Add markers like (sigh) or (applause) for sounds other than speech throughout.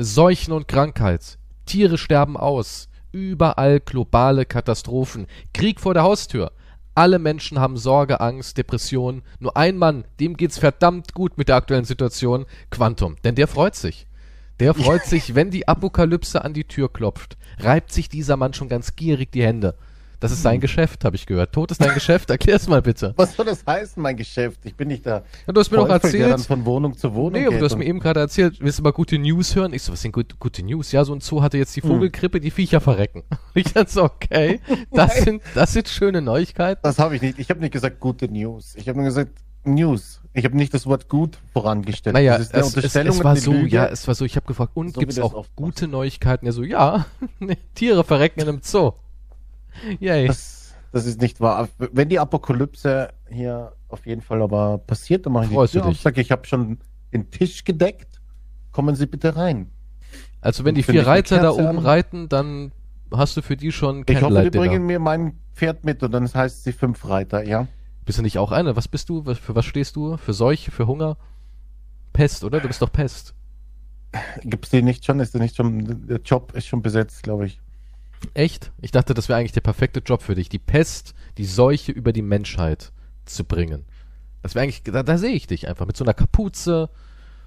Seuchen und Krankheit. Tiere sterben aus. Überall globale Katastrophen. Krieg vor der Haustür. Alle Menschen haben Sorge, Angst, Depression. Nur ein Mann, dem geht's verdammt gut mit der aktuellen Situation. Quantum. Denn der freut sich. Der freut (laughs) sich, wenn die Apokalypse an die Tür klopft. Reibt sich dieser Mann schon ganz gierig die Hände. Das ist sein Geschäft, habe ich gehört. Tod ist dein Geschäft. Erklär's mal bitte. Was soll das heißen, mein Geschäft? Ich bin nicht da. Ja, du hast mir doch Teufel, der dann erzählt. von Wohnung zu Wohnung Nee, aber du hast mir eben gerade erzählt, willst du mal gute News hören? Ich so, was sind gut, gute News? Ja, so ein Zoo hatte jetzt die Vogelgrippe, die Viecher verrecken. (laughs) Ich dachte so, okay, das sind, das sind schöne Neuigkeiten. Das habe ich nicht. Ich habe nicht gesagt gute News. Ich habe nur gesagt News. Ich habe nicht das Wort gut vorangestellt. Naja, es, es, es war so, Lüge. ja, es war so, ich habe gefragt, und So gibt's das auch gute Neuigkeiten? Ja, so, ja, (laughs) Tiere verrecken in einem Zoo. (laughs) Yay. Das, das ist nicht wahr. Wenn die Apokalypse hier auf jeden Fall aber passiert, dann mache ich Freust die Tür auf, sag, ich habe schon den Tisch gedeckt. Kommen Sie bitte rein. Also wenn die Find vier Reiter da oben an. reiten, dann hast du für die schon Ich hoffe, die bringen mir mein Pferd mit und dann heißt sie fünf Reiter, ja? Bist du nicht auch eine? Was bist du? Was- Für was stehst du? Für Seuche, für Hunger? Pest, oder? Du bist doch Pest. Gibt's die nicht schon? Ist die nicht schon? Der Job ist schon besetzt, glaube ich. Echt? Ich dachte, das wäre eigentlich der perfekte Job für dich, die Pest, die Seuche über die Menschheit zu bringen. Das wäre eigentlich, da, da sehe ich dich einfach mit so einer Kapuze,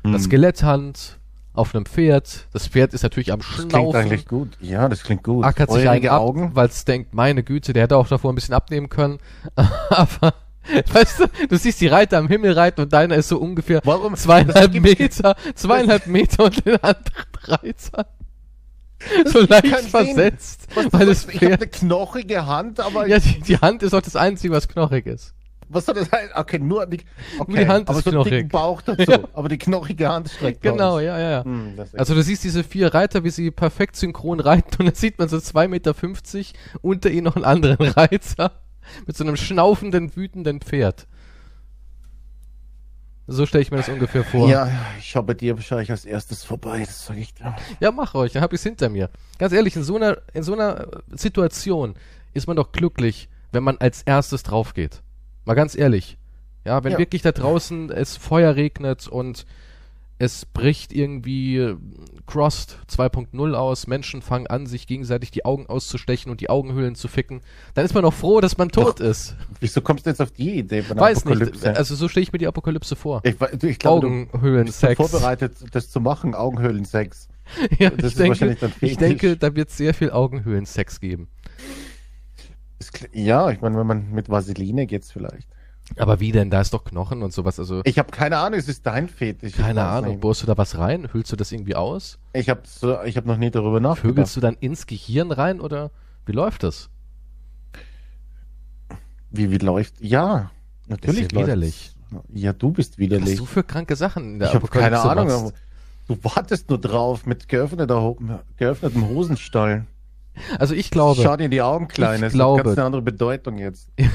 einer Hm. Skeletthand, auf einem Pferd. Das Pferd ist natürlich am Das klingt Schnaufen, eigentlich gut. Ja, das klingt gut. ackert sich einen ab, Augen. weil es denkt, meine Güte, der hätte auch davor ein bisschen abnehmen können. (laughs) Aber, weißt du, du siehst die Reiter am Himmel reiten und deiner ist so ungefähr Warum? zweieinhalb Meter, zweieinhalb Meter und den anderen Reiter. (laughs) So leicht versetzt, Was, weil was, ich habe eine knochige Hand, aber ja, die, die Hand ist auch das Einzige, was knochig ist. was soll das heißen? Okay, nur die, okay, die Hand aber ist so dicken knochig. Bauch (laughs) dazu. Ja. Aber die knochige Hand streckt Genau, raus. ja, ja, ja. Hm, Also du siehst diese vier Reiter, wie sie perfekt synchron reiten und dann sieht man so 2,50 Meter unter ihnen noch einen anderen (laughs) Reiter mit so einem schnaufenden, wütenden Pferd. So stelle ich mir das ungefähr vor. ja, ich schaue bei dir wahrscheinlich als erstes vorbei, das sage ich dir. Ja, mach euch, dann hab ich's hinter mir. Ganz ehrlich, in so einer, in so einer Situation ist man doch glücklich, wenn man als erstes drauf geht. Mal ganz ehrlich. Ja, wenn Ja. wirklich da draußen es Feuer regnet und es bricht irgendwie äh, Crossed 2.0 aus, Menschen fangen an, sich gegenseitig die Augen auszustechen und die Augenhöhlen zu ficken, dann ist man doch froh, dass man tot ist. Wieso kommst du jetzt auf die Idee von Weiß nicht. Apokalypse? Also so stelle ich mir die Apokalypse vor. ich, ich glaube, du bist Augenhöhlen-Sex. vorbereitet, das zu machen, Augenhöhlensex. (laughs) Ja, Das ich ist denke, ich denke, da wird sehr viel Augenhöhlen-Sex geben. Ja, ich meine, wenn man mit Vaseline geht's vielleicht. Aber wie denn? Da ist doch Knochen und sowas. Also, Ich habe keine Ahnung, es ist dein Fetisch. keine Ahnung. nicht. Bohrst du da was rein? Hüllst du das irgendwie aus? Ich habe so, ich hab noch nie darüber nachgedacht. Vögelst du dann ins Gehirn rein oder wie läuft das? Wie, wie läuft? Ja, natürlich. Ist ja widerlich. Ja, du bist Was widerlich. du für kranke Sachen in der ich habe keine Ahnung. machst. Du wartest nur drauf mit geöffneter, geöffnetem Hosenstall. Also ich glaube, Schau dir in die Augen, Kleine. Ich Das glaube- hat ganz eine andere Bedeutung jetzt. (laughs) Ja.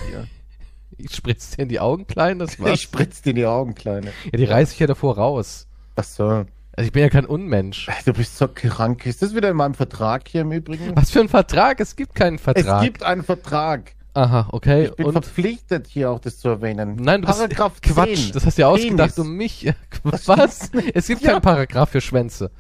Ich spritze dir in die Augen klein, das war's. Ich spritz dir in die Augen, Kleine. ja, die reiß ich ja davor raus. Was so? Also ich bin ja kein Unmensch. Du bist so krank. Ist das wieder in meinem Vertrag hier im Übrigen? Was für ein Vertrag? Es gibt keinen Vertrag. Es gibt einen Vertrag. Aha, okay. Ich bin Und verpflichtet, hier auch das zu erwähnen. Nein, du bist Paragraph Quatsch. 10. Das hast du ja ausgedacht, Penis. um mich. (laughs) Was? Es gibt Ja. keinen Paragraph für Schwänze.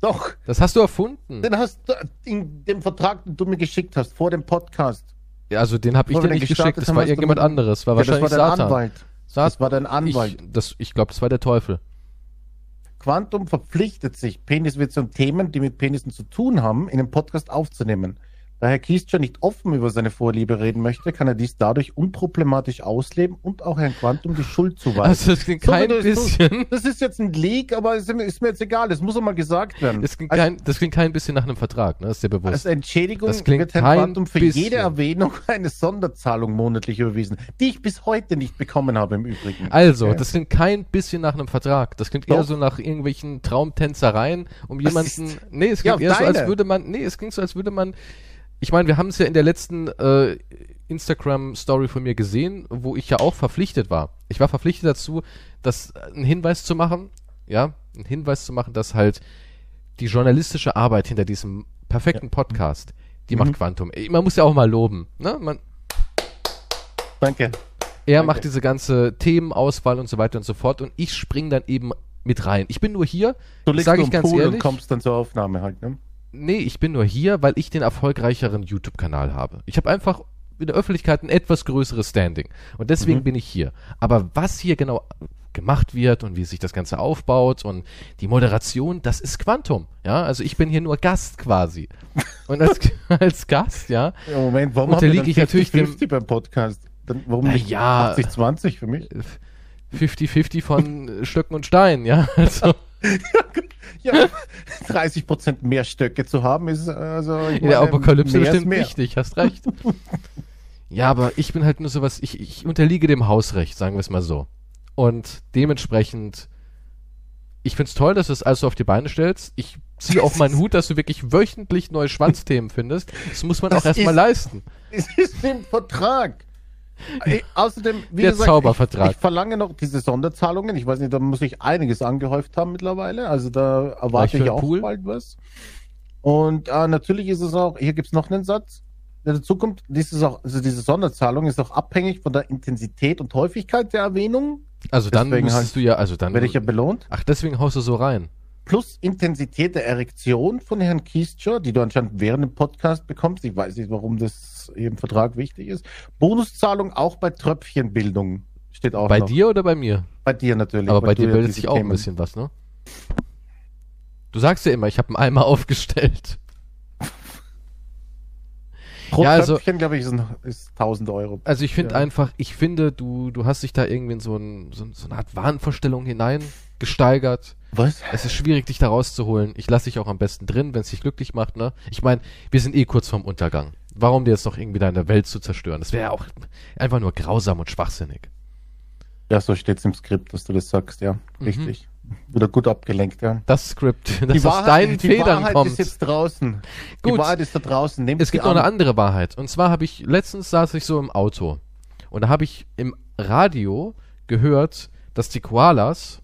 Doch, Das hast du erfunden. den hast du in dem Vertrag, den du mir geschickt hast, vor dem Podcast. Ja, also den habe ich dir nicht geschickt. Das war irgendjemand anderes. War Ja, das wahrscheinlich war dein Satan. Anwalt. Satan. Das war dein Anwalt. Ich, das, ich glaube, das war der Teufel. Quantum verpflichtet sich, Peniswitze und Themen, die mit Penissen zu tun haben, in den Podcast aufzunehmen. Da Herr Kiescher nicht offen über seine Vorliebe reden möchte, kann er dies dadurch unproblematisch ausleben und auch Herrn Quantum die Schuld zuweisen. Also das klingt So, kein es tust. bisschen. Das ist jetzt ein Leak, aber ist mir, ist mir jetzt egal. Das muss auch mal gesagt werden. Das klingt, als, kein, das klingt kein bisschen nach einem Vertrag, ne? Das ist dir bewusst. als Entschädigung Das klingt wird Herrn Quantum für bisschen. jede Erwähnung (laughs) eine Sonderzahlung monatlich überwiesen, die ich bis heute nicht bekommen habe im Übrigen. Also, Okay. das klingt kein bisschen nach einem Vertrag. Das klingt eher Doch. so nach irgendwelchen Traumtänzereien, um jemanden. ist- Nee, es Ja, klingt eher so, als deine. würde man. Nee, es klingt so, als würde man. Ich meine, wir haben es ja in der letzten äh, Instagram-Story von mir gesehen, wo ich ja auch verpflichtet war. Ich war verpflichtet dazu, das äh, einen Hinweis zu machen, ja, einen Hinweis zu machen, dass halt die journalistische Arbeit hinter diesem perfekten Podcast, die Mhm. macht Quantum. Man muss ja auch mal loben, ne? Man, Danke. er Danke. macht diese ganze Themenauswahl und so weiter und so fort und ich spring dann eben mit rein. Ich bin nur hier, Du legst sage ich ganz Pool ehrlich. und kommst dann zur Aufnahme halt, ne? Nee, ich bin nur hier, weil ich den erfolgreicheren YouTube-Kanal habe. Ich habe einfach in der Öffentlichkeit ein etwas größeres Standing. Und deswegen Mhm. bin ich hier. Aber was hier genau gemacht wird und wie sich das Ganze aufbaut und die Moderation, das ist Quantum. Ja, also ich bin hier nur Gast quasi. (laughs) Und als, als Gast, ja, Ja, Moment, warum Unterliege ich dann natürlich dem- 50 beim Podcast? Dann, warum Na nicht ja. 80-20 für mich? 50-50 von Stöcken und Steinen, ja. (laughs) Also, Ja, 30% mehr Stöcke zu haben ist also in der Apokalypse bestimmt mehr. wichtig, hast recht. ja, aber ich bin halt nur sowas, ich, ich unterliege dem Hausrecht, sagen wir es mal so. Und dementsprechend, ich find's toll, dass du es also auf die Beine stellst. Ich ziehe auch meinen (laughs) Hut, dass du wirklich wöchentlich neue Schwanzthemen findest. Das muss man Das auch erstmal ist- leisten. Es ist im Vertrag. Ey, außerdem, wie Der gesagt, Zaubervertrag. Ich, ich verlange noch diese Sonderzahlungen. Ich weiß nicht, da muss ich einiges angehäuft haben mittlerweile. Also da erwarte ich auch Pool? bald was. Und äh, natürlich ist es auch, hier gibt's noch einen Satz, der dazu kommt, dieses auch, also diese Sonderzahlung ist auch abhängig von der Intensität und Häufigkeit der Erwähnung. Also dann Deswegen müsstest halt du ja, also dann. Werde ich ja belohnt. ach, deswegen haust du so rein. Plus Intensität der Erektion von Herrn Kiescher, die du anscheinend während dem Podcast bekommst. Ich weiß nicht, warum das hier im Vertrag wichtig ist. Bonuszahlung auch bei Tröpfchenbildung steht auch Bei noch. dir oder bei mir? Bei dir natürlich. Aber bei dir bildet sich auch ein bisschen was, ne? Du sagst ja immer, ich habe einen Eimer (laughs) aufgestellt. Pro Ja, also- Tröpfchen, glaube ich, ist, ein- ist 1000 Euro. Also ich finde Ja. einfach, ich finde, du, du hast dich da irgendwie in so, ein, so, so eine Art Wahnvorstellung hineingesteigert. Was? Es ist schwierig, dich da rauszuholen. Ich lasse dich auch am besten drin, wenn es dich glücklich macht, ne? Ich meine, wir sind eh kurz vorm Untergang. Warum dir jetzt noch irgendwie deine Welt zu zerstören? Das wäre ja auch einfach nur grausam und schwachsinnig. Ja, so steht's im Skript, dass du das sagst, ja. Mhm. Richtig. Wieder gut abgelenkt, ja. Das Skript, (laughs) das aus deinen die Federn Wahrheit kommt. ist jetzt draußen. Gut. Die Wahrheit ist da draußen. Nehmt Es gibt noch eine andere Wahrheit. Und zwar habe ich, letztens saß ich so im Auto und da habe ich im Radio gehört, dass die Koalas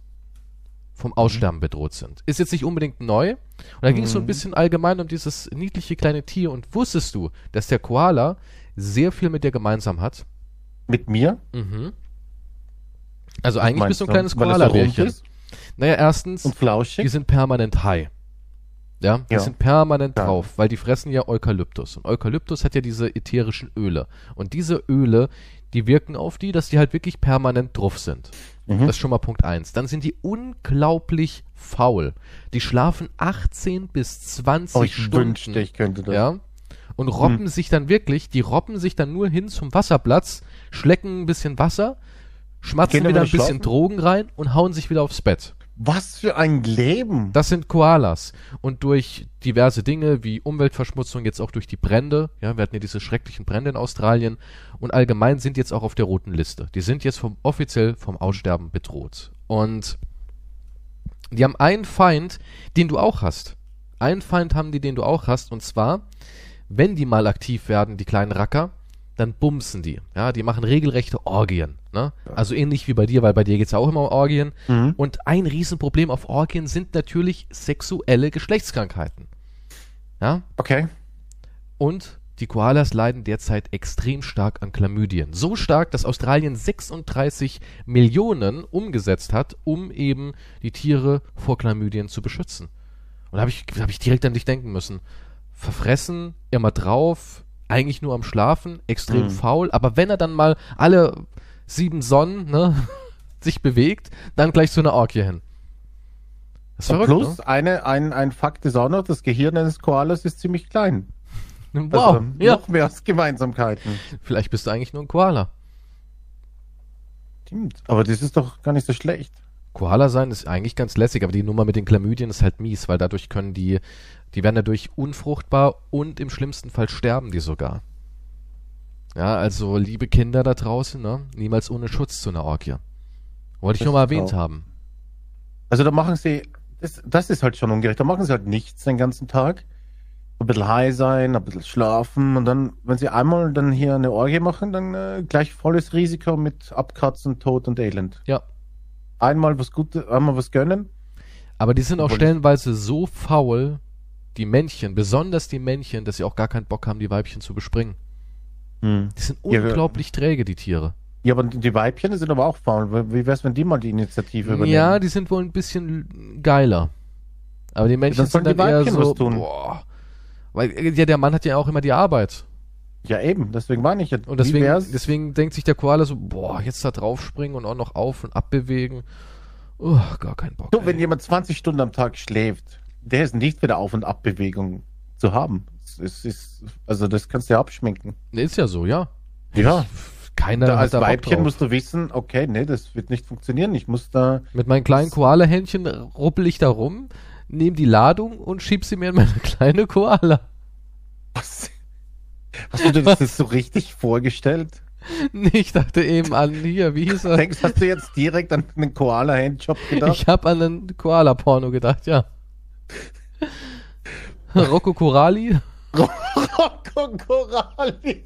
vom Aussterben bedroht sind. Ist jetzt nicht unbedingt neu. Und da ging es so ein Mhm. bisschen allgemein um dieses niedliche kleine Tier. Und wusstest du, dass der Koala sehr viel mit dir gemeinsam hat? Mit mir? Mhm. Also eigentlich bist du ein kleines es so Naja, erstens, und flauschig. die sind permanent high. Ja, die Ja. sind permanent Ja. drauf, weil die fressen ja Eukalyptus. Und Eukalyptus hat ja diese ätherischen Öle. Und diese Öle, die wirken auf die, dass die halt wirklich permanent drauf sind. Mhm. Das ist schon mal Punkt eins. Dann sind die unglaublich faul. Die schlafen 18 bis 20 Oh, ich Stunden. wünschte, ich könnte das. Ja. Und robben sich dann wirklich, die robben sich dann nur hin zum Wasserplatz, schlecken ein bisschen Wasser, schmatzen wieder ein bisschen schlafen? Drogen rein und hauen sich wieder aufs Bett. Was für ein Leben. Das sind Koalas. Und durch diverse Dinge wie Umweltverschmutzung, jetzt auch durch die Brände, ja, wir hatten ja diese schrecklichen Brände in Australien und allgemein sind jetzt auch auf der roten Liste. Die sind jetzt vom, offiziell vom Aussterben bedroht. Und die haben einen Feind, den du auch hast. Einen Feind haben die, den du auch hast, und zwar, wenn die mal aktiv werden, die kleinen Racker, dann bumsen die. Ja, die machen regelrechte Orgien. Ne? Also ähnlich wie bei dir, weil bei dir geht's ja auch immer um Orgien. Mhm. Und ein Riesenproblem auf Orgien sind natürlich sexuelle Geschlechtskrankheiten. Ja? Okay. Und die Koalas leiden derzeit extrem stark an Chlamydien. So stark, dass Australien 36 Millionen umgesetzt hat, um eben die Tiere vor Chlamydien zu beschützen. Und da habe ich, hab ich direkt an dich denken müssen. Verfressen, immer drauf, eigentlich nur am Schlafen, extrem Mhm. faul, aber wenn er dann mal alle sieben Sonnen ne, (laughs) sich bewegt, dann gleich zu einer Orgie hin. Das ist verrückt, plus, eine, ein, ein Fakt ist auch noch, das Gehirn eines Koalas ist ziemlich klein. ne? (laughs) Wow, Also, ja. Noch mehr als Gemeinsamkeiten. Vielleicht bist du eigentlich nur ein Koala. Stimmt. Aber das ist doch gar nicht so schlecht. Koala sein ist eigentlich ganz lässig, aber die Nummer mit den Chlamydien ist halt mies, weil dadurch können die, die werden dadurch unfruchtbar und im schlimmsten Fall sterben die sogar. Ja, also liebe Kinder da draußen, ne, niemals ohne Schutz zu einer Orgie. Wollte ich nur mal erwähnt auch- haben. Also da machen sie, das, das ist halt schon ungerecht. Da machen sie halt nichts den ganzen Tag. Ein bisschen high sein, ein bisschen schlafen und dann, wenn sie einmal dann hier eine Orgie machen, dann äh, gleich volles Risiko mit Abkratzen, Tod und Elend. Ja. Einmal was Gutes, einmal was gönnen. Aber die sind auch stellenweise so faul, die Männchen, besonders die Männchen, dass sie auch gar keinen Bock haben, die Weibchen zu bespringen. Hm. Die sind Ja, unglaublich träge, die Tiere. Ja, aber die Weibchen sind aber auch faul. Wie wär's, wenn die mal die Initiative übernehmen? Ja, die sind wohl ein bisschen geiler. Aber die Männchen dann sollen sind die dann eher Weibchen so, was tun. boah. Weil, ja, der Mann hat ja auch immer die Arbeit. Ja, eben. Deswegen meine ich ja. Und deswegen, deswegen denkt sich der Koala so, boah, jetzt da draufspringen und auch noch auf und abbewegen. Oh, gar kein Bock. So, wenn jemand 20 Stunden am Tag schläft, der ist nicht wieder Auf- und Abbewegung zu haben. Es ist, also das kannst du ja abschminken. Nee, Ist ja so, ja. Ja. Keiner Da als da Weibchen musst du wissen, okay, nee, das wird nicht funktionieren. Ich muss da. Mit meinen kleinen Koala-Händchen ruppel ich da rum, nehme die Ladung und schieb sie mir in meine (laughs) kleine Koala. Was? Hast du dir das jetzt so richtig vorgestellt? Nee, (laughs) ich dachte eben an hier, wie hieß er? Denkst, hast du jetzt direkt an einen Koala-Handjob gedacht? Ich habe an einen Koala-Porno gedacht, ja. (laughs) Rocco Corali (laughs) Rocco Coralli.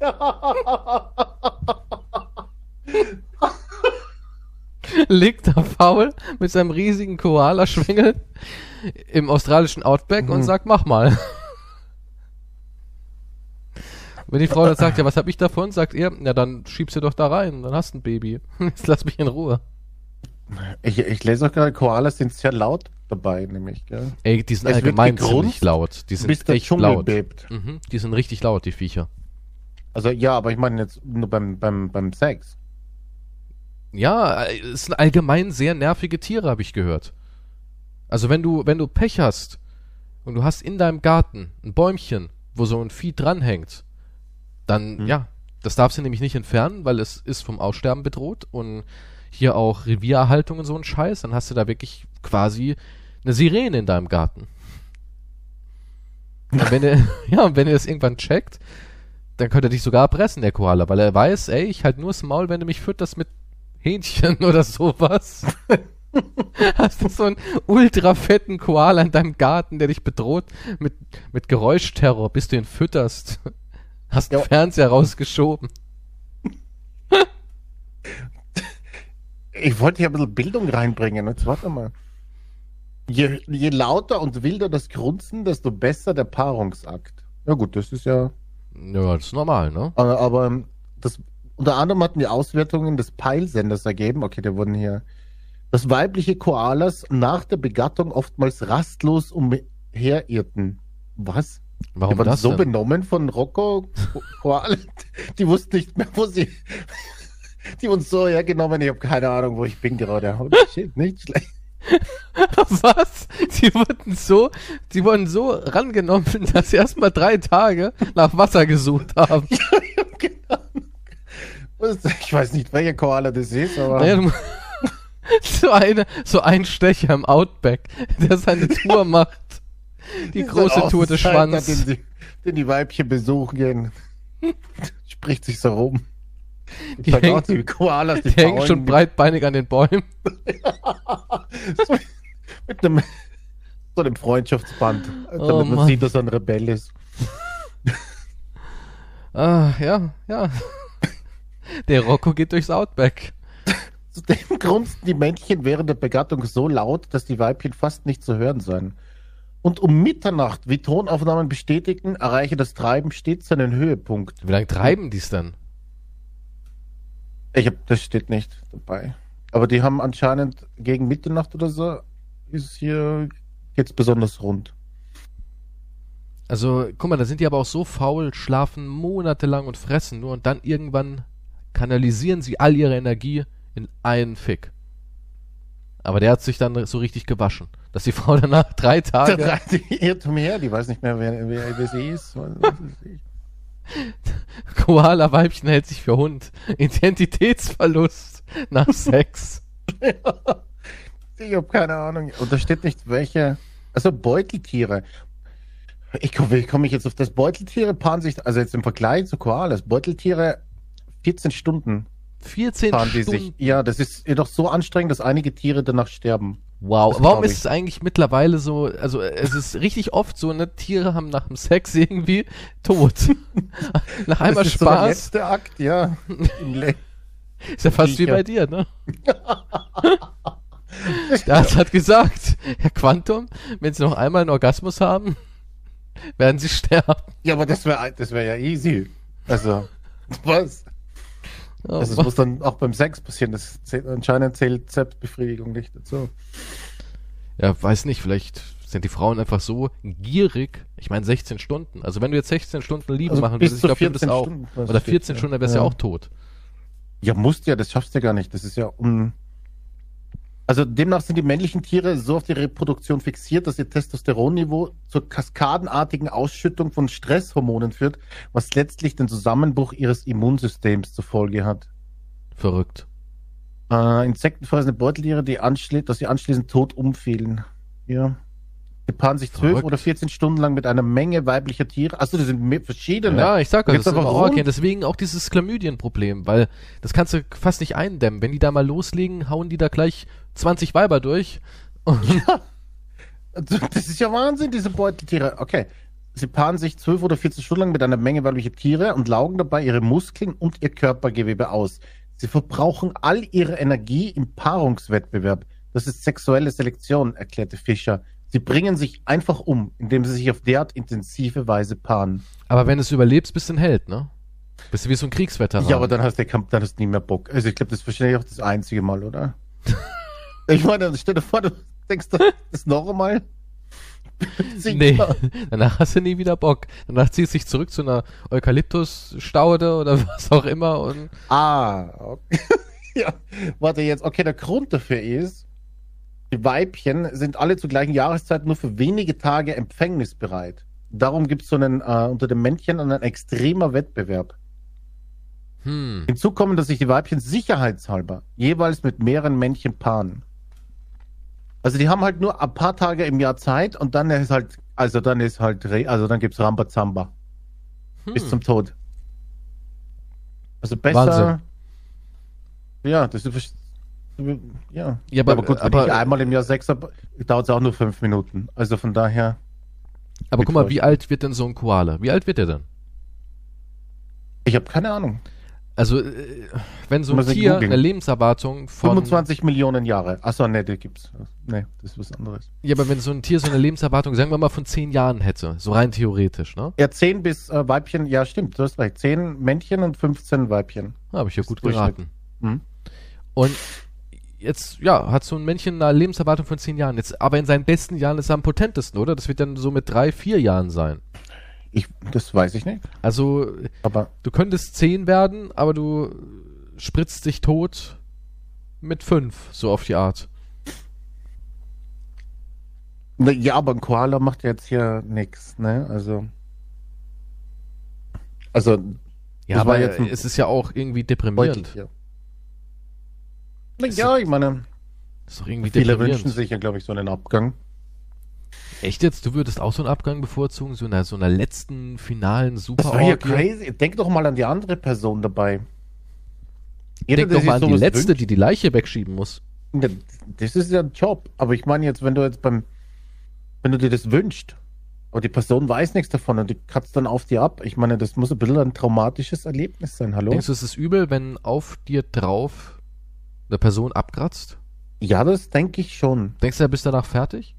liegt da faul mit seinem riesigen Koala-Schwengel im australischen Outback und Mhm. sagt, mach mal. Wenn die Frau dann sagt, ja, was hab ich davon, sagt er, na dann schiebst du doch da rein, dann hast du ein Baby. (laughs) Jetzt lass mich in Ruhe. Ich, ich lese auch gerade, Koalas sind sehr laut dabei, nämlich. Gell? Ey, die sind Es allgemein ziemlich laut. Die sind echt laut. Mhm, die sind richtig laut, die Viecher. Also ja, aber ich meine jetzt nur beim, beim, beim Sex. Ja, es sind allgemein sehr nervige Tiere, habe ich gehört. Also wenn du, wenn du Pech hast und du hast in deinem Garten ein Bäumchen, wo so ein Vieh dranhängt, dann, Hm. ja, das darfst du nämlich nicht entfernen, weil es ist vom Aussterben bedroht und hier auch Reviererhaltung und so ein Scheiß, dann hast du da wirklich quasi eine Sirene in deinem Garten. Und wenn er, (laughs) ja, und wenn er das irgendwann checkt, dann könnte er dich sogar erpressen, der Koala, weil er weiß, ey, ich halt nur das Maul, wenn du mich fütterst mit Hähnchen (laughs) oder sowas. (laughs) Hast du so einen ultra fetten Koala in deinem Garten, der dich bedroht mit, mit Geräuschterror, bis du ihn fütterst. Hast den Ja. Fernseher rausgeschoben. Ich wollte hier ein bisschen Bildung reinbringen. Jetzt warte mal. Je, je lauter und wilder das Grunzen, desto besser der Paarungsakt. Ja gut, das ist ja. Ja, das ist normal, ne? Aber, aber das, unter anderem hatten die Auswertungen des Peilsenders ergeben, okay, da wurden hier, dass weibliche Koalas nach der Begattung oftmals rastlos umherirrten. Was? Warum die waren das so denn? benommen von Rocco Ko- Koala, die wussten nicht mehr, wo sie. Die wurden so hergenommen, ich habe keine Ahnung, wo ich bin gerade. Holy (laughs) shit, nicht schlecht. Was? Die wurden so, die wurden so rangenommen, dass sie erstmal drei Tage nach Wasser gesucht haben. (laughs) Ich hab keine Ahnung. Ich weiß nicht, welcher Koala das ist, aber. Naja, (laughs) so, eine, so ein Stecher im Outback, der seine Tour macht. (laughs) Die große Tour des Außenseiter, Schwanz. Den, die- den die Weibchen besuchen gehen. (laughs) Spricht sich so rum. Ich Die hängen- die Koalas, (laughs) die, Die hängen schon breitbeinig an den Bäumen. so mit einem, so einem Freundschaftsband, damit Oh man Mann. sieht, dass er ein Rebell ist. Ah, ja, ja. Der Rocco geht durchs Outback. Zudem grunzten die Männchen während der Begattung so laut, dass die Weibchen fast nicht zu hören seien. Und um Mitternacht, wie Tonaufnahmen bestätigten, erreiche das Treiben stets seinen Höhepunkt. Wie lange treiben die's dann? Ich hab, das steht nicht dabei. Aber die haben anscheinend gegen Mitternacht oder so, ist hier jetzt besonders rund. Also, guck mal, da sind die aber auch so faul, schlafen monatelang und fressen nur und dann irgendwann kanalisieren sie all ihre Energie in einen Fick. Aber der hat sich dann so richtig gewaschen. Dass die (laughs) Frau danach drei Tage. treibt die irrt umher, die weiß nicht mehr, wer, wer, wer sie ist. (laughs) Koala-Weibchen hält sich für Hund. Identitätsverlust nach Sex. (laughs) Ich habe keine Ahnung. Und da steht nicht welche. Also Beuteltiere. Ich komme wie komme ich jetzt auf das Beuteltiere paaren sich, also jetzt im Vergleich zu Koalas, Beuteltiere 14 Stunden 14 paaren die Stunden. sich. Ja, das ist jedoch so anstrengend, dass einige Tiere danach sterben. Wow. Das Warum ist es eigentlich mittlerweile so, also es ist richtig oft so, ne, Tiere haben nach dem Sex irgendwie tot. (laughs) nach einmal das ist so der Spaß. letzte Akt, ja. Ist ja fast wie bei dir, ne? (laughs) Arzt hat gesagt, Herr Quantum, wenn Sie noch einmal einen Orgasmus haben, werden Sie sterben. ja, aber das wäre das wär ja easy. Also, was? Oh, Also es muss dann auch beim Sex passieren. Das zählt, anscheinend zählt Selbstbefriedigung nicht dazu. ja, weiß nicht, vielleicht sind die Frauen einfach so gierig. Ich meine 16 Stunden. Also wenn du jetzt 16 Stunden Liebe Also machen würdest, ich glaube, du bist 14 auch. Stunden, Oder steht, 14 ja. Stunden, dann wärst du ja Ja. auch tot. Ja, musst ja, das schaffst du ja gar nicht. Das ist ja un. Also demnach sind die männlichen Tiere so auf die Reproduktion fixiert, dass ihr Testosteronniveau zur kaskadenartigen Ausschüttung von Stresshormonen führt, was letztlich den Zusammenbruch ihres Immunsystems zur Folge hat. Verrückt. Äh, insektenfressende Beuteltiere, die dass sie anschließend tot umfielen. Ja. Die paaren sich zwölf oder 14 Stunden lang mit einer Menge weiblicher Tiere. Achso, das sind verschiedene. Ja, ich sag euch, gibt's das ist rund. Orgien. Deswegen auch dieses Chlamydien-Problem, weil das kannst du fast nicht eindämmen. Wenn die da mal loslegen, hauen die da gleich 20 Weiber durch. (laughs) Das ist ja Wahnsinn, diese Beuteltiere. Okay. Sie paaren sich 12 oder 14 Stunden lang mit einer Menge weiblicher Tiere und laugen dabei ihre Muskeln und ihr Körpergewebe aus. Sie verbrauchen all ihre Energie im Paarungswettbewerb. Das ist sexuelle Selektion, erklärte Fischer. Sie bringen sich einfach um, indem sie sich auf derart intensive Weise paaren. Aber wenn du es überlebst, bist du ein Held, ne? Bist du wie so ein Kriegsveteran. Ja, aber dann hast du dann hast du nie mehr Bock. Also ich glaube, das ist wahrscheinlich auch das einzige Mal, oder? (laughs) ich meine, stell dir vor, du denkst das noch einmal. (laughs) Nee, danach hast du nie wieder Bock. Danach ziehst du dich zurück zu einer Eukalyptusstaude oder (laughs) was auch immer und Ah, okay. (laughs) ja. Warte jetzt. Okay, der Grund dafür ist, die Weibchen sind alle zur gleichen Jahreszeit nur für wenige Tage empfängnisbereit. Darum gibt es so einen äh, unter den Männchen einen extremer Wettbewerb. hm, Hinzu kommen, dass sich die Weibchen sicherheitshalber jeweils mit mehreren Männchen paaren. Also die haben halt nur ein paar Tage im Jahr Zeit und dann ist halt, also dann ist halt, Re- also dann gibt's Rambazamba hm. bis zum Tod. Also besser. Wahnsinn. Ja, das ist ja. Ja, aber- aber gut, wenn aber- ich einmal im Jahr habe, dauert es auch nur fünf Minuten. Also von daher. Aber guck mal, wie alt wird denn so ein Koala? Wie alt wird der denn? Ich habe keine Ahnung. Also, äh, wenn so ein Tier eine Lebenserwartung von 25 Millionen Jahre. Achso, ne, die gibt's. Ne, das ist was anderes. Ja, aber wenn so ein Tier so eine Lebenserwartung, sagen wir mal, von 10 Jahren hätte, so rein theoretisch, ne? Ja, 10 bis äh, Weibchen, ja stimmt, du hast recht. 10 Männchen und 15 Weibchen. Habe ich ja gut geraten. Hm? Und jetzt, ja, hat so ein Männchen eine Lebenserwartung von 10 Jahren. Jetzt, aber in seinen besten Jahren ist er am potentesten, oder? Das wird dann so mit 3, 4 Jahren sein. Ich, das weiß ich nicht. Also, Aber du könntest 10 werden, aber du spritzt dich tot mit 5, so auf die Art. na, ja, aber ein Koala macht jetzt hier nichts, ne? Also. Also, Ja, aber jetzt es ist ja auch irgendwie deprimierend. Na, ja, ich meine, viele wünschen sich ja, glaube ich, so einen Abgang. Echt jetzt? Du würdest auch so einen Abgang bevorzugen? So einer, so einer letzten, finalen Das war ja crazy. Denk doch mal an die andere Person dabei. Jeder, Denk doch mal an die letzte, wünscht, die die Leiche wegschieben muss. Ja, Das ist ja ein Job. Aber ich meine jetzt, wenn du jetzt beim, wenn du dir das wünschst, aber die Person weiß nichts davon und die kratzt dann auf dir ab. Ich meine, das muss ein bisschen ein traumatisches Erlebnis sein. Hallo? Denkst du, es ist übel, wenn auf dir drauf eine Person abkratzt? Ja, das denke ich schon. Denkst du, er bist danach fertig?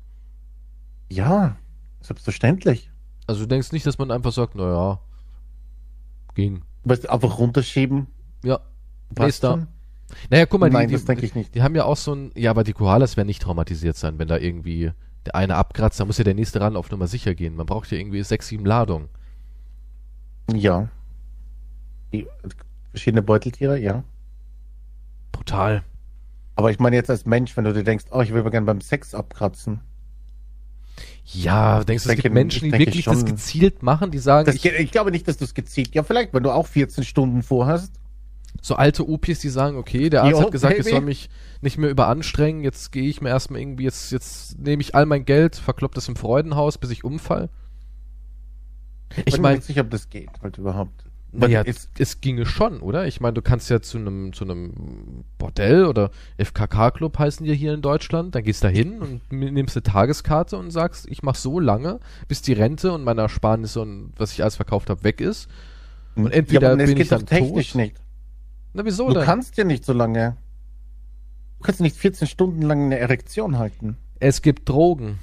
Ja, selbstverständlich. Also du denkst nicht, dass man einfach sagt, naja, ging. Weißt du, einfach runterschieben. Ja, passt schon. Naja, guck mal, Nein, die, das denke ich nicht. die haben ja auch so ein, ja, aber die Koalas werden nicht traumatisiert sein, wenn da irgendwie der eine abkratzt, da muss ja der nächste ran auf Nummer sicher gehen. Man braucht ja irgendwie sechs, sieben Ladungen. Ja. Die, verschiedene Beuteltiere, ja. Brutal. Aber ich meine jetzt als Mensch, wenn du dir denkst, oh, ich will mal gerne beim Sex abkratzen. Ja, denkst du, es denke- gibt Menschen, die ich wirklich das schon. gezielt machen, die sagen, Das ich, ich glaube nicht, dass du es gezielt. Ja, vielleicht, wenn du auch 14 Stunden vorhast. so alte Opis, die sagen, okay, der Arzt Jo, hat gesagt, ich Baby. soll mich nicht mehr überanstrengen, jetzt gehe ich mir erstmal irgendwie, jetzt, jetzt nehme ich all mein Geld, verklopp das im Freudenhaus, bis ich umfall. Ich mir meine, nicht sicher, ob das geht halt überhaupt. Naja, ist- es ginge schon, oder? Ich meine, du kannst ja zu einem zu einem Bordell oder FKK-Club heißen die hier in Deutschland, dann gehst da hin und nimmst eine Tageskarte und sagst, ich mach so lange, bis die Rente und meine Ersparnisse und was ich alles verkauft habe, weg ist. Und entweder ja, bin es ich geht doch dann technisch tot. nicht. Na, wieso Du denn? kannst ja nicht so lange. Du kannst nicht 14 Stunden lang eine Erektion halten. Es gibt Drogen.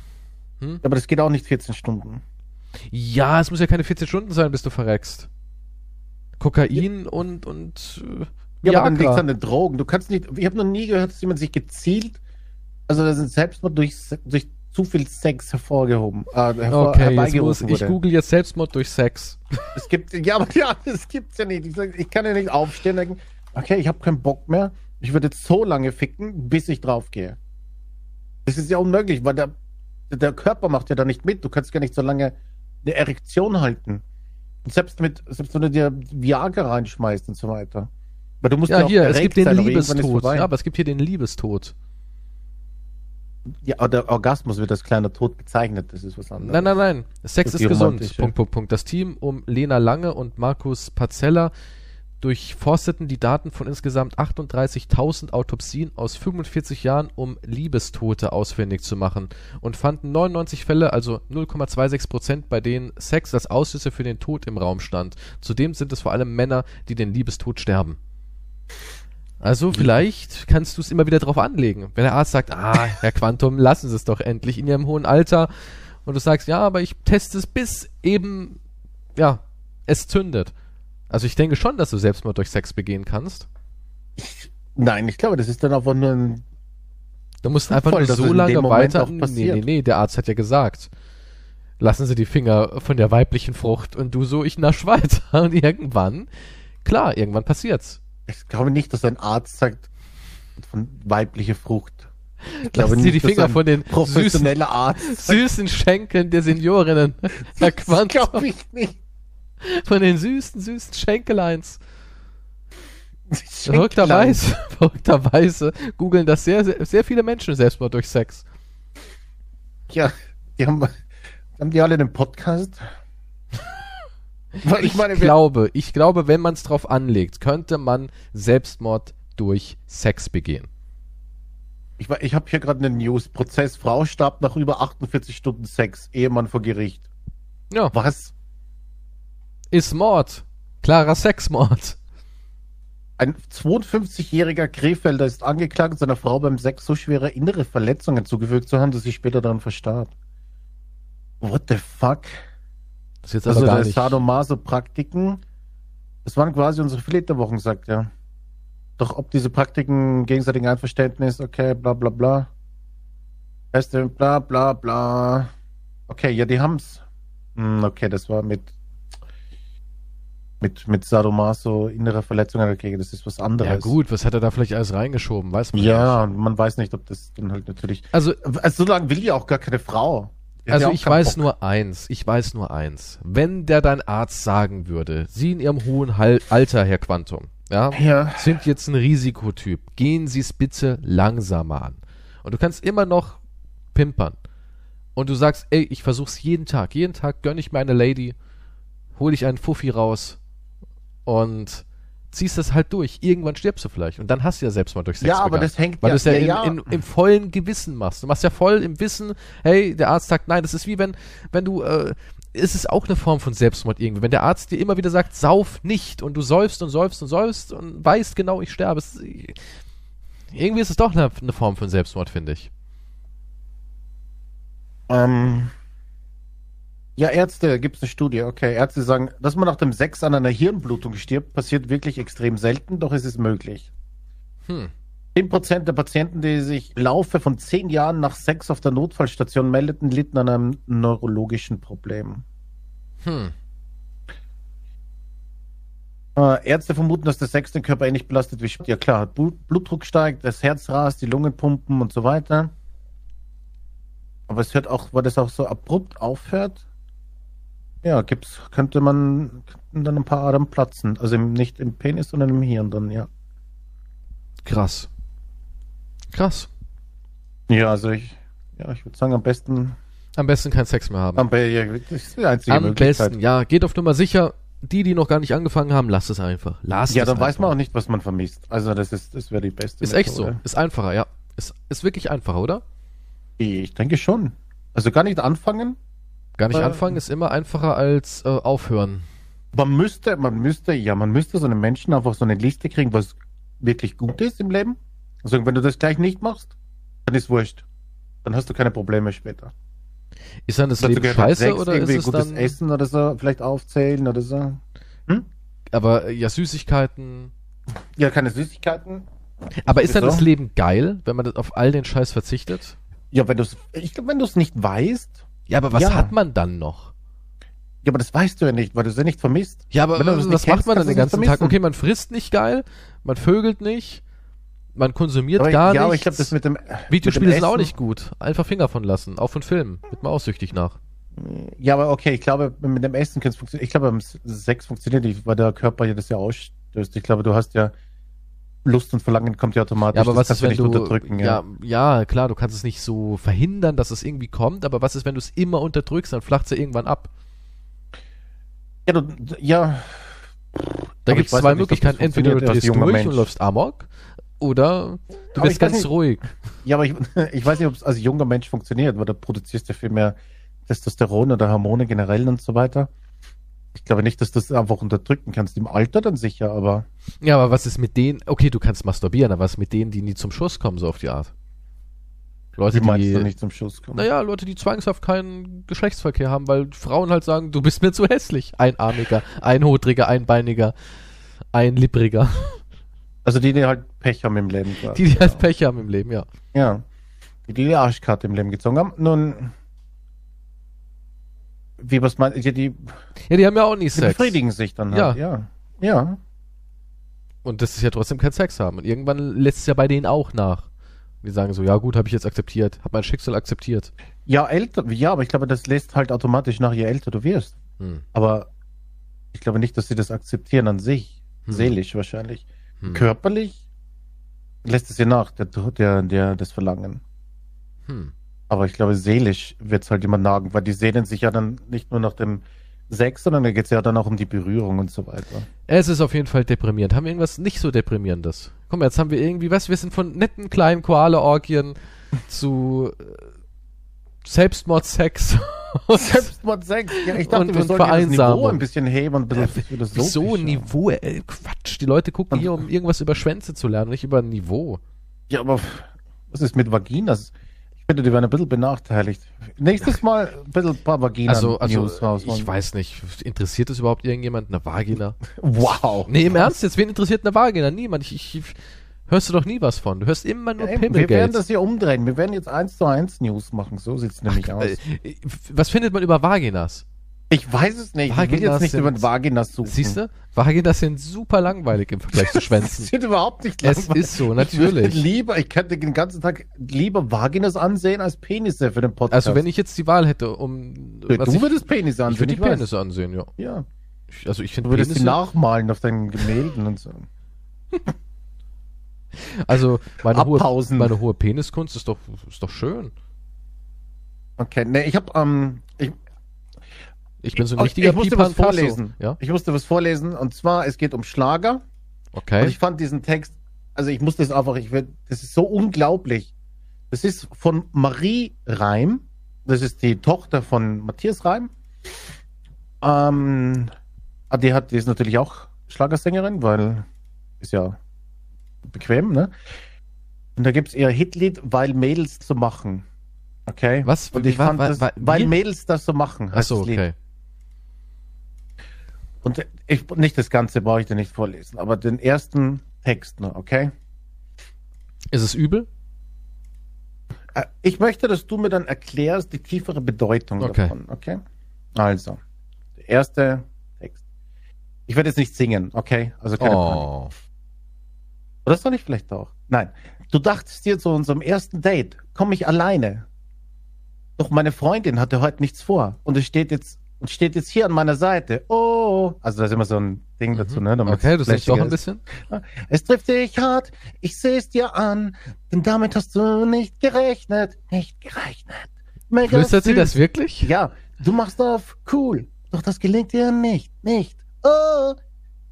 Aber das geht auch nicht 14 Stunden. Ja, es muss ja keine 14 Stunden sein, bis du verreckst. Kokain und, und äh, Ja, aber Viagra. liegt an den Drogen. Du kannst nicht, ich habe noch nie gehört, dass jemand sich gezielt, also da sind Selbstmord durch, durch zu viel Sex hervorgehoben, äh, hervor, Okay, jetzt muss, ich wurde. google jetzt Selbstmord durch Sex. Es gibt, ja, aber ja, (laughs) das gibt's ja nicht. Ich, ich kann ja nicht aufstehen und denken, okay, ich habe keinen Bock mehr. Ich würde jetzt so lange ficken, bis ich draufgehe. Das ist ja unmöglich, weil der, der Körper macht ja da nicht mit. Du kannst gar nicht so lange eine Erektion halten. Und selbst mit, selbst wenn du dir Viagra reinschmeißt und so weiter. Weil du musst Ja, auch hier, es gibt den sein, Liebestod. Ja, aber es gibt hier den Liebestod. Ja, der Orgasmus wird als kleiner Tod bezeichnet. Das ist was anderes. Nein, nein, nein. Sex Das ist gesund. Punkt, Punkt, Punkt. Das Team um Lena Lange und Markus Parzella durchforsteten die Daten von insgesamt 38.000 Autopsien aus 45 Jahren, um Liebestote ausfindig zu machen und fanden 99 Fälle, also 0,26 Prozent, bei denen Sex als Auslöser für den Tod im Raum stand. Zudem sind es vor allem Männer, die den Liebestod sterben. Also vielleicht kannst du es immer wieder drauf anlegen. Wenn der Arzt sagt, ah, Herr Quantum, (laughs) lassen Sie es doch endlich in Ihrem hohen Alter. Und du sagst, ja, aber ich teste es bis eben, ja, es zündet. Also ich denke schon, dass du Selbstmord durch Sex begehen kannst. Nein, ich glaube, das ist dann einfach nur ein. Du musst einfach Voll, nur so lange weiter. Nee, nee, nee, der Arzt hat ja gesagt. Lassen Sie die Finger von der weiblichen Frucht und du so, ich nasch weiter. Und irgendwann, klar, irgendwann passiert's. Ich glaube nicht, dass ein Arzt sagt, von weibliche Frucht. Ich glaube Lassen Sie nicht, die Finger von den süßen, Arzt. süßen Schenkeln der Seniorinnen. (laughs) Herr Das Quantum. glaube ich nicht. Von den süßen, süßen Schenkeleins. Verrückterweise, verrückterweise (laughs) googeln das sehr, sehr, sehr viele Menschen Selbstmord durch Sex. Ja, die haben, haben die alle einen Podcast? Weil Ich, ich meine, glaube, ich glaube, wenn man es drauf anlegt, könnte man Selbstmord durch Sex begehen. ich, ich habe hier gerade eine News. Prozess, Frau starb nach über 48 Stunden Sex, Ehemann vor Gericht. Ja, Was? Ist Mord. Klarer Sexmord. Ein 52-jähriger Krefelder ist angeklagt, seiner Frau beim Sex so schwere innere Verletzungen zugefügt zu haben, dass sie später daran verstarb. What the fuck? Das ist jetzt Also aber gar der nicht. Sadomaso-Praktiken, das waren quasi unsere Flitterwochen, sagt er. Doch ob diese Praktiken gegenseitigen Einverständnis, okay, bla bla bla. Erste, bla bla bla. Okay, ja, die haben's. Hm, okay, das war mit mit, mit Sadomaso, innere Verletzungen, okay, das ist was anderes. Ja gut, was hat er da vielleicht alles reingeschoben? Weiß man Ja, und man weiß nicht, ob das dann halt natürlich. nicht. Also, Also so lange will ja auch gar keine Frau. Die also ja ich weiß Bock. nur eins. Ich weiß nur eins. Wenn der dein Arzt sagen würde, Sie in Ihrem hohen Alter, Herr Quantum, ja, Ja. sind jetzt ein Risikotyp. Gehen Sie es bitte langsamer an. Und du kannst immer noch pimpern. Und du sagst, ey, ich versuch's jeden Tag. Jeden Tag gönn ich mir eine Lady, hol ich einen Fuffi raus und ziehst das halt durch. Irgendwann stirbst du vielleicht. Und dann hast du ja selbst mal durch Sex Ja, aber begangen. das hängt Weil ja- du es ja, ja, in, ja. In, im vollen Gewissen machst. Du machst ja voll im Wissen, hey, der Arzt sagt nein. Das ist wie wenn, wenn du, äh, es ist auch eine Form von Selbstmord irgendwie. Wenn der Arzt dir immer wieder sagt, sauf nicht und du säufst und säufst und säufst und weißt genau, ich sterbe. Es, irgendwie ist es doch eine, eine Form von Selbstmord, finde ich. Ähm, ja, Ärzte, gibt es eine Studie. Okay, Ärzte sagen, dass man nach dem Sex an einer Hirnblutung stirbt, passiert wirklich extrem selten, doch es ist möglich. Hm. 10% der Patienten, die sich im Laufe von 10 Jahren nach Sex auf der Notfallstation meldeten, litten an einem neurologischen Problem. Hm. Äh, Ärzte vermuten, dass der Sex den Körper ähnlich belastet wie Sport. Ja klar, Blut, Blutdruck steigt, das Herz rast, die Lungen pumpen und so weiter. Aber es hört auch, weil das auch so abrupt aufhört. Ja, gibt's, könnte man dann ein paar Adern platzen. Also nicht im Penis, sondern im Hirn dann, ja. Krass. Krass. Ja, also ich, ja, ich würde sagen, am besten, Am besten keinen Sex mehr haben. am Am besten, ja. Geht auf Nummer sicher. Die, die noch gar nicht angefangen haben, lasst es einfach. Lasst Ja, dann weiß man auch nicht, was man vermisst. Also das ist, das wäre die beste Ist echt so. Methode. Ist einfacher, ja. Ist, ist wirklich einfacher, oder? Ich denke schon. Also gar nicht anfangen. Gar nicht Äh, anfangen ist immer einfacher als äh, aufhören. Man müsste, man müsste, ja, man müsste so einen Menschen einfach so eine Liste kriegen, was wirklich gut ist im Leben. Also wenn du das gleich nicht machst, dann ist wurscht. Dann hast du keine Probleme später. Ist dann das Dazu Leben halt scheiße Sex, oder ist irgendwie es gutes dann... Essen oder so, vielleicht aufzählen oder so. Aber äh, ja, Süßigkeiten, Ja, keine Süßigkeiten. Aber ist dann Wieso? das Leben geil, wenn man das auf all den Scheiß verzichtet? Ja, wenn du es, ich glaube, wenn du es nicht weißt, Ja, aber was Ja. hat man dann noch? ja, aber das weißt du ja nicht, weil du es ja nicht vermisst. Ja, aber das was macht man dann den ganzen Tag? Okay, man frisst nicht geil, man vögelt nicht, man konsumiert Aber, gar ja, aber nichts. ich glaube, das mit dem Videospiele mit dem sind auch nicht gut. Einfach Finger von lassen. Auch von Filmen. Wird man auch süchtig nach. Ja, aber okay, ich glaube, mit dem Essen kann es funktionieren. Ich glaube, beim Sex funktioniert nicht, weil der Körper ja das ja ausstößt. Ich glaube, du hast ja Lust und Verlangen kommt ja automatisch. Ja, aber das was kannst ist, wenn nicht du. unterdrücken. ja, ja, klar, du kannst es nicht so verhindern, dass es irgendwie kommt, aber was ist, wenn du es immer unterdrückst, dann flacht es ja irgendwann ab. Ja, du, ja. Da gibt es zwei nicht, Möglichkeiten. Entweder du drehst durch Mensch. und läufst Amok, oder du weiß ganz nicht- ruhig. Ja, aber ich, (laughs) ich weiß nicht, ob es als junger Mensch funktioniert, weil da produzierst du viel mehr Testosteron oder Hormone generell und so weiter. Ich glaube nicht, dass du das einfach unterdrücken kannst. Im Alter dann sicher, aber Ja, aber was ist mit denen? Okay, du kannst masturbieren, aber was ist mit denen, die nie zum Schuss kommen, so auf die Art? Leute, wie meinst du die. nicht zum Schuss kommen? Naja, Leute, die zwangshaft keinen Geschlechtsverkehr haben, weil Frauen halt sagen, du bist mir zu hässlich. Einarmiger, einhodriger, einbeiniger, einlippriger. Also die, die halt Pech haben im Leben. quasi, Die, die ja. halt Pech haben im Leben, ja. Ja. Die, die die Arschkarte im Leben gezogen haben. Nun, wie was meinst du? Die, Ja, die haben ja auch nie die Sex. befriedigen sich dann halt. Ja. Ja. Und das ist ja trotzdem kein Sex haben. Und irgendwann lässt es ja bei denen auch nach. Die sagen so, ja gut, habe ich jetzt akzeptiert, habe mein Schicksal akzeptiert. Ja, älter, ja, aber ich glaube, das lässt halt automatisch nach, je älter du wirst. Hm. Aber ich glaube nicht, dass sie das akzeptieren an sich. Hm. Seelisch wahrscheinlich. Hm. Körperlich lässt es ihr nach, der, der, der, das Verlangen. Hm. Aber ich glaube, seelisch wird es halt immer nagen, weil die sehnen sich ja dann nicht nur nach dem Sex, sondern da geht es ja dann auch um die Berührung und so weiter. Es ist auf jeden Fall deprimierend. Haben wir irgendwas nicht so deprimierendes? Guck mal, jetzt haben wir irgendwie, was, wir sind von netten kleinen Koala-Orgien (laughs) zu äh, Selbstmordsex. (laughs) Selbstmordsex. Ja, ich dachte, Und- wir und sollten das. Niveau ein bisschen heben und ein bisschen für das so fischen. Niveau? Äh, Quatsch, die Leute gucken hier, um irgendwas über Schwänze zu lernen, nicht über Niveau. Ja, aber was ist mit Vaginas? Ich finde, die werden ein bisschen benachteiligt. Nächstes Mal ein bisschen paar Vagina-News Also, also ich weiß nicht, interessiert das überhaupt irgendjemand eine Vagina? (laughs) Wow. Nee, im Ernst jetzt, wen interessiert eine Vagina? Niemand. Ich, ich, ich, hörst du doch nie was von. Du hörst immer nur Ja, wir werden das hier umdrehen. Wir werden jetzt eins zu eins News machen. So sieht's nämlich aus. Äh, Was findet man über Vaginas? Ich weiß es nicht. ich will Vaginas jetzt nicht sind- über Vaginas suchen. Siehst du? Vaginas sind super langweilig im Vergleich zu (laughs) Das Schwänzen. sind überhaupt nicht es langweilig. ist so, Ich natürlich. lieber, ich könnte den ganzen Tag lieber Vaginas ansehen als Penisse für den Podcast. Also wenn ich jetzt die Wahl hätte, um du was ich, würdest Penisse ich ansehen. würde die weiß. Penisse ansehen, ja. Ja. Ich, also ich Du finde würdest sie Penisse, nachmalen auf deinen Gemälden und so. (laughs) also meine hohe, meine hohe Peniskunst ist doch, ist doch schön. Okay, ne, ich habe ähm, ich, Ich bin so ein Oh, richtiger ich musste Pipan was vorlesen. Ja, ich musste was vorlesen und zwar es geht um Schlager und okay. ich fand diesen Text, also ich musste es einfach, ich werd, das ist so unglaublich. Das ist von Marie Reim, das ist die Tochter von Matthias Reim. Ähm, ah, die hat, die ist natürlich auch Schlagersängerin, weil ist ja bequem, ne? Und da gibt's ihr Hitlied, weil Mädels so machen. Okay? Was? Und ich Wa- fand wa- das, wa- weil? Mädels das so machen. Achso, das Lied. okay. Und ich, nicht das Ganze brauche ich dir nicht vorlesen, aber den ersten Text nur, okay? Ist es übel? Äh, Ich möchte, dass du mir dann erklärst die tiefere Bedeutung Okay. davon, okay? Also, der erste Text. Ich werde jetzt nicht singen, okay? Also keine Panik. Oh. Oder soll ich vielleicht auch? Nein. Du dachtest dir zu unserem ersten Date, komme ich alleine. Doch meine Freundin hatte heute nichts vor und es steht jetzt und steht jetzt hier an meiner Seite. Oh, also da ist immer so ein Ding dazu, ne? damit's Mhm. Okay, du singst doch ein ist. bisschen. Es trifft dich hart, ich seh's dir an, denn damit hast du nicht gerechnet, nicht gerechnet. Mega Flüstert sie süß. das wirklich? Ja, du machst auf cool, doch das gelingt dir nicht, nicht. Oh,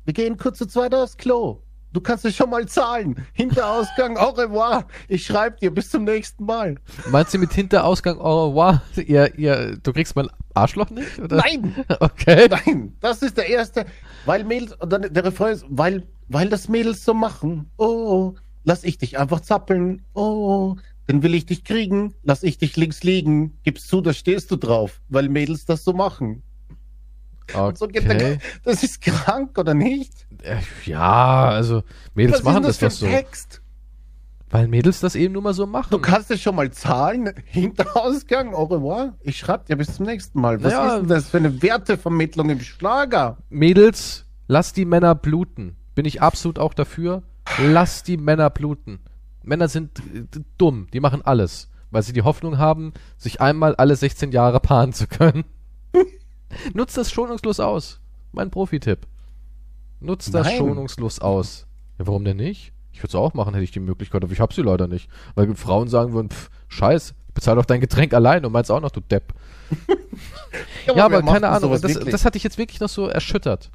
wir gehen kurz zu zweit aufs Klo. Du kannst es schon mal zahlen. Hinterausgang, au revoir. Ich schreib dir, bis zum nächsten Mal. Meinst du mit Hinterausgang au revoir? Ihr, ihr, du kriegst mein Arschloch nicht? Oder? Nein, (laughs) Okay. nein, das ist der erste. Weil Mädels, dann der Refrain ist, weil, weil das Mädels so machen. Oh, lass ich dich einfach zappeln. Oh, dann will ich dich kriegen. Lass ich dich links liegen. Gibst zu, da stehst du drauf. Weil Mädels das so machen. Und so geht der, Okay. (laughs) das ist krank, oder nicht? Äh, Ja, also Mädels Was machen das denn doch das so. Text? Weil Mädels das eben nur mal so machen. Du kannst es schon mal zahlen, (laughs) Hinterausgang, au revoir. Ich schreib dir bis zum nächsten Mal. Was Naja. ist denn das für eine Wertevermittlung im Schlager? Mädels, lass die Männer bluten. Bin ich absolut auch dafür. Lass die Männer bluten. Männer sind äh, dumm, die machen alles, weil sie die Hoffnung haben, sich einmal alle 16 Jahre paaren zu können. (laughs) Nutzt das schonungslos aus. Mein Profitipp. Nutzt das Nein. schonungslos aus. Ja, warum denn nicht? Ich würde es auch machen, hätte ich die Möglichkeit, aber ich habe sie leider nicht. Weil Frauen sagen würden, pff, scheiß, bezahl doch dein Getränk allein und meinst auch noch, du Depp. (laughs) Ja, aber wer macht keine Ahnung, das, das hat dich jetzt wirklich noch so erschüttert.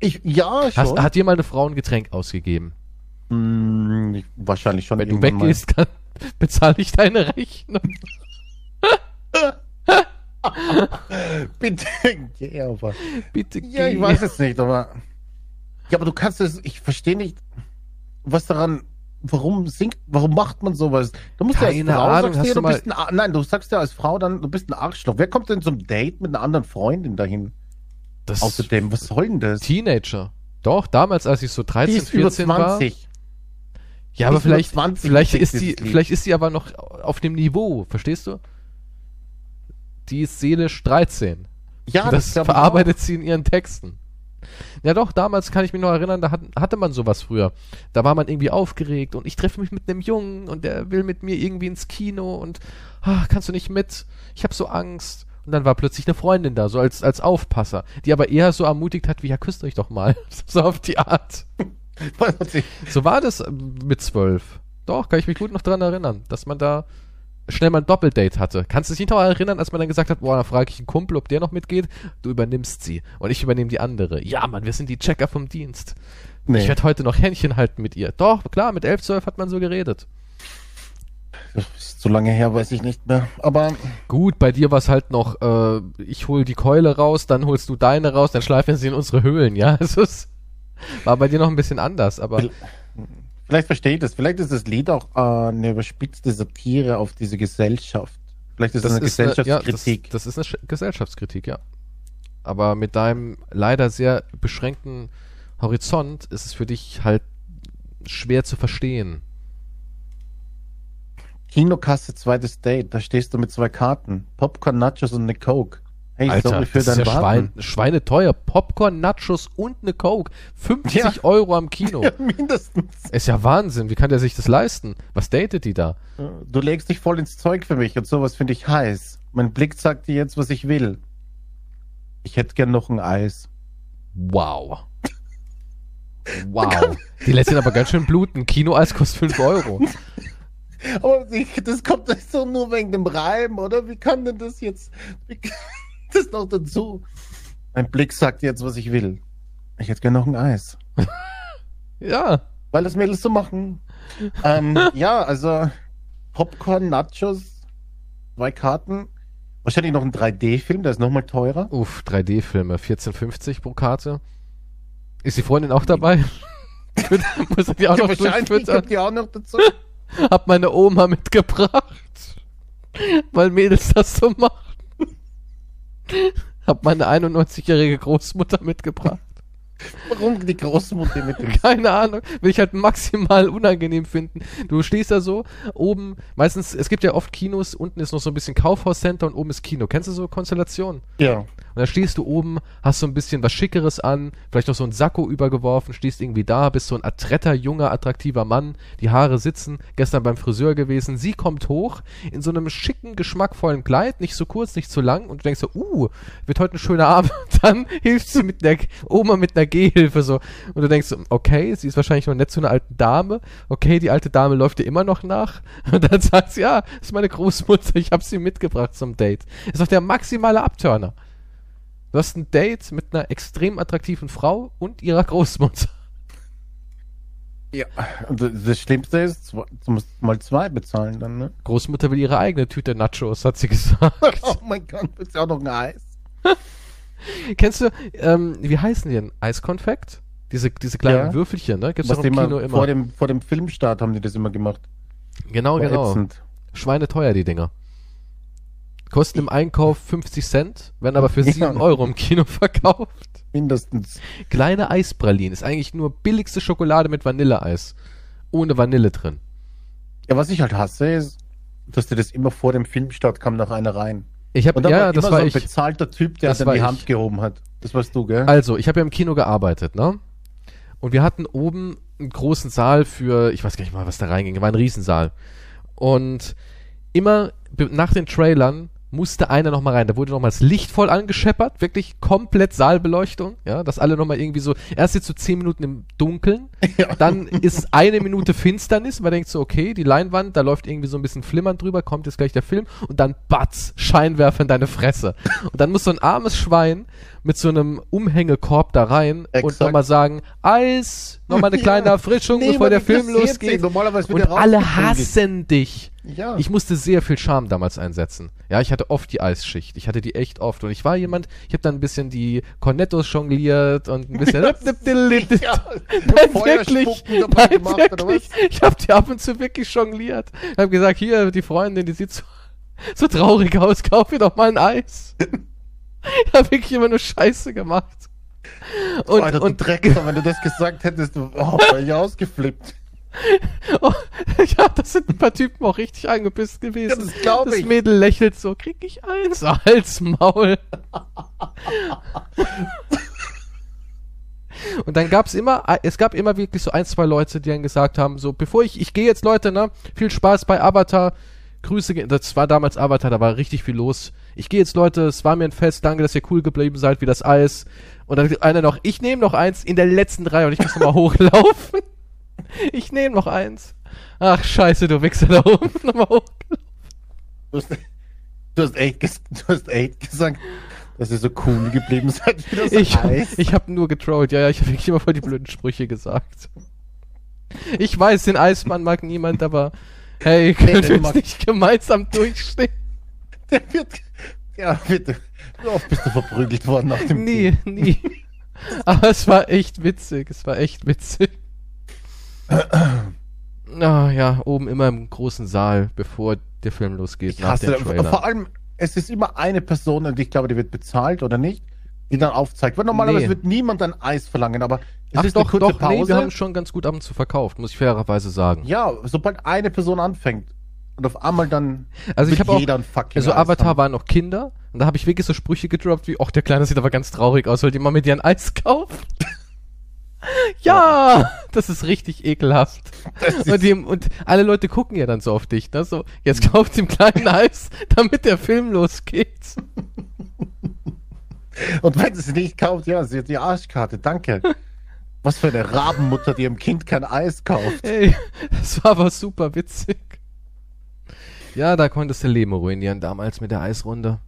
ich, ja, Hast, schon. hat dir mal eine Frau ein Getränk ausgegeben? Hm, ich, wahrscheinlich schon. Wenn du weggehst, (laughs) bezahle ich deine Rechnung. (laughs) (laughs) Bitte, ja, aber. Bitte Ja, ich geh. weiß es nicht, aber. Ja, aber du kannst es, ich verstehe nicht, was daran, warum singt, warum macht man sowas? Du musst Keine ja als Frau Ahnung, sagst hast du, mal- bist ein, nein, du sagst ja als Frau dann, du bist ein Arschloch. Wer kommt denn zum Date mit einer anderen Freundin dahin? Das Außerdem, was soll denn das? Teenager. Doch, damals, als ich so 13, Die ist über 14 war. 20. Ja, aber vielleicht, 20 vielleicht ist die, vielleicht ist die aber noch auf dem Niveau, verstehst du? Die ist seelisch 13. Ja, das ich verarbeitet sie in ihren Texten. Ja doch, damals kann ich mich noch erinnern, da hat, hatte man sowas früher. Da war man irgendwie aufgeregt und ich treffe mich mit einem Jungen und der will mit mir irgendwie ins Kino und ah, kannst du nicht mit? Ich habe so Angst. Und dann war plötzlich eine Freundin da, so als, als Aufpasser, die aber eher so ermutigt hat, wie ja, küsst euch doch mal. (laughs) so auf die Art. (laughs) So war das ähm, mit zwölf. Doch, kann ich mich gut noch dran erinnern, dass man da schnell mal ein Doppeldate hatte. Kannst du dich noch erinnern, als man dann gesagt hat, boah, dann frage ich einen Kumpel, ob der noch mitgeht? Du übernimmst sie und ich übernehme die andere. Ja, Mann, wir sind die Checker vom Dienst. Nee, Ich werde heute noch Händchen halten mit ihr. Doch, klar, mit elf, zwölf hat man so geredet. so lange her, weiß ich nicht mehr. Aber Gut, bei dir war es halt noch, äh, ich hol die Keule raus, dann holst du deine raus, dann schleifen sie in unsere Höhlen, ja? (laughs) Es ist, war bei dir noch ein bisschen anders, aber vielleicht verstehe ich das. Vielleicht ist das Lied auch äh, eine überspitzte Satire auf diese Gesellschaft. Vielleicht ist es eine eine- Gesellschaftskritik. Ja, das, das ist eine Sch- Gesellschaftskritik, ja. Aber mit deinem leider sehr beschränkten Horizont ist es für dich halt schwer zu verstehen. Kinokasse, zweites Date. Da stehst du mit zwei Karten. Popcorn, Nachos und eine Coke. Hey, sorry für das ist ja. Schwein, schweineteuer. Popcorn, Nachos und eine Coke. 50 Ja. Euro am Kino. (laughs) Ja, mindestens. Ist ja Wahnsinn. Wie kann der sich das leisten? Was datet die da? Du legst dich voll ins Zeug für mich und sowas finde ich heiß. Mein Blick sagt dir jetzt, was ich will. Ich hätte gern noch ein Eis. Wow. (laughs) Wow. Die lässt ihn aber ganz schön bluten. Kinoeis kostet 5 Euro. (laughs) Aber das kommt doch so nur wegen dem Reim, oder? Wie kann denn das jetzt? (laughs) Das noch dazu? Mein Blick sagt jetzt, was ich will. Ich hätte gern noch ein Eis. (laughs) Ja. Weil das Mädels so machen. ähm, ja, also Popcorn, Nachos, zwei Karten. Wahrscheinlich noch ein 3D-Film, der ist nochmal teurer. Uff, 3D-Filme, 14,50 pro Karte. Ist die Freundin auch dabei? (laughs) Muss ich die auch Ja, noch wahrscheinlich kommt die auch noch dazu. Hab meine Oma mitgebracht. Weil Mädels das so machen. (laughs) Hab meine 91-jährige Großmutter mitgebracht. Warum die Großmutter mit dem (laughs) Keine Ahnung. Will ich halt maximal unangenehm finden. Du stehst da so, oben, meistens, es gibt ja oft Kinos, unten ist noch so ein bisschen Kaufhauscenter und oben ist Kino. Kennst du so Konstellationen? Ja. Und dann stehst du oben, hast so ein bisschen was Schickeres an, vielleicht noch so ein Sakko übergeworfen, stehst irgendwie da, bist so ein adretter, junger, attraktiver Mann, die Haare sitzen, gestern beim Friseur gewesen, sie kommt hoch, in so einem schicken, geschmackvollen Kleid, nicht zu kurz, nicht zu lang, und du denkst so, uh, wird heute ein schöner Abend, (laughs) dann hilft sie mit der Oma mit einer Gehhilfe so, und du denkst so, okay, sie ist wahrscheinlich noch nett zu einer alten Dame, okay, die alte Dame läuft dir immer noch nach, (laughs) und dann sagt sie, ja, das ist meine Großmutter, ich habe sie mitgebracht zum Date. Ist doch der maximale Abturner. Du hast ein Date mit einer extrem attraktiven Frau und ihrer Großmutter. Ja. Und das- Schlimmste ist, du musst mal zwei bezahlen dann, ne? Großmutter will ihre eigene Tüte Nachos, hat sie gesagt. (laughs) Oh mein Gott, willst du auch noch ein Eis? (laughs) Kennst du, ähm, wie heißen die denn? Eiskonfekt? Diese, diese kleinen Ja. Würfelchen, ne? Gibt's Was doch im Kino immer. Vor, dem, vor dem Filmstart haben die das immer gemacht. genau, War genau. ätzend. Schweineteuer, die Dinger. Kosten im Einkauf 50 Cent, werden aber für Ja. 7 Euro im Kino (laughs) verkauft. Mindestens. Kleine Eispralinen ist eigentlich nur billigste Schokolade mit Vanilleeis. Ohne Vanille drin. Ja, was ich halt hasse, ist, dass dir das immer vor dem Filmstart kam noch einer rein. Ich habe ja, war das war so ein ich. bezahlter Typ, der Das dann die ich. Hand gehoben hat. Das warst du, gell? Also, ich habe ja im Kino gearbeitet, ne? Und wir hatten oben einen großen Saal für, ich weiß gar nicht mal, was da reinging, war ein Riesensaal. Und immer nach den Trailern musste einer noch mal rein. Da wurde noch mal das Licht voll angescheppert, wirklich komplett Saalbeleuchtung, ja, dass alle noch mal irgendwie so, erst jetzt so zehn Minuten im Dunkeln, (laughs) Ja. dann ist eine Minute Finsternis, man denkt so, okay, die Leinwand, da läuft irgendwie so ein bisschen Flimmern drüber, kommt jetzt gleich der Film und dann batz, Scheinwerfer in deine Fresse. Und dann muss so ein armes Schwein mit so einem Umhängekorb da rein und Exakt. nochmal sagen, Eis, nochmal eine (laughs) Ja. kleine Erfrischung, Nee, bevor der Film losgeht. Normalerweise Und alle hassen dich. Ja. Ich musste sehr viel Charme damals einsetzen. Ja, ich hatte oft die Eisschicht. Ich hatte die echt oft. Und ich war jemand, ich habe dann ein bisschen die Cornettos jongliert und ein bisschen. (laughs) (laughs) ja. Nein, wirklich. Nein, gemacht, oder wirklich. Ich habe die ab und zu wirklich jongliert. Ich habe gesagt, hier, die Freundin, die sieht so, so traurig aus, kauf ihr doch mal ein Eis. (laughs) Ich habe wirklich immer nur Scheiße gemacht. Und, Alter, und du Drecker, wenn du das gesagt hättest, oh, wäre ich ausgeflippt. (laughs) Oh, ja, das sind ein paar Typen auch richtig angepisst gewesen. Ja, das glaub Das ich. Mädel lächelt so, krieg ich eins? (laughs) Als Maul. Und dann gab's immer, es gab immer wirklich so ein, zwei Leute, die dann gesagt haben, so, bevor ich, ich gehe jetzt Leute, ne, viel Spaß bei Avatar, Grüße, das war damals Avatar, da war richtig viel los. Ich gehe jetzt Leute, es war mir ein Fest, danke, dass ihr cool geblieben seid, wie das Eis. Und dann einer noch, ich nehme noch eins in der letzten Reihe und ich muss nochmal (laughs) hochlaufen. Ich nehme noch eins. Ach, scheiße, du Wichser da oben. (laughs) Nochmal hoch. Du hast, du hast, echt, du hast echt gesagt, dass ihr so cool geblieben seid wie das Ich, Eis. ich habe nur getrollt. Ja, ja, ich habe wirklich immer voll die blöden Sprüche gesagt. Ich weiß, den Eismann mag niemand, aber hey, können wir jetzt nicht gemeinsam durchstehen? Der wird, ja, bitte. Wie oft bist du verprügelt worden nach dem Nie, nie. Aber es war echt witzig. Es war echt witzig. Ah ja, oben immer im großen Saal, bevor der Film losgeht, Ich nach hasse. Vor allem, es ist immer eine Person, und ich glaube, die wird bezahlt oder nicht, die dann aufzeigt. Weil normalerweise Nee. wird niemand ein Eis verlangen, aber es Ach ist doch, eine kurze doch, Pause. nee, wir haben schon ganz gut ab und zu verkauft, muss ich fairerweise sagen. ja, sobald eine Person anfängt und auf einmal dann Also ich habe auch, jeder ein fucking also Avatar haben. waren noch Kinder und da habe ich wirklich so Sprüche gedroppt wie, ach, der Kleine sieht aber ganz traurig aus, ihr mal mit dir ein Eis kaufen? (laughs) ja, das ist richtig ekelhaft. Ist- Und, die, und alle Leute gucken ja dann so auf dich, ne? So, jetzt kauft dem kleinen Eis, damit der Film losgeht. (laughs) Und wenn sie es nicht kauft, ja, sie hat die Arschkarte, danke. Was für eine Rabenmutter, die ihrem Kind kein Eis kauft. Ey, das war aber super witzig. Ja, da konntest du Leben ruinieren damals mit der Eisrunde.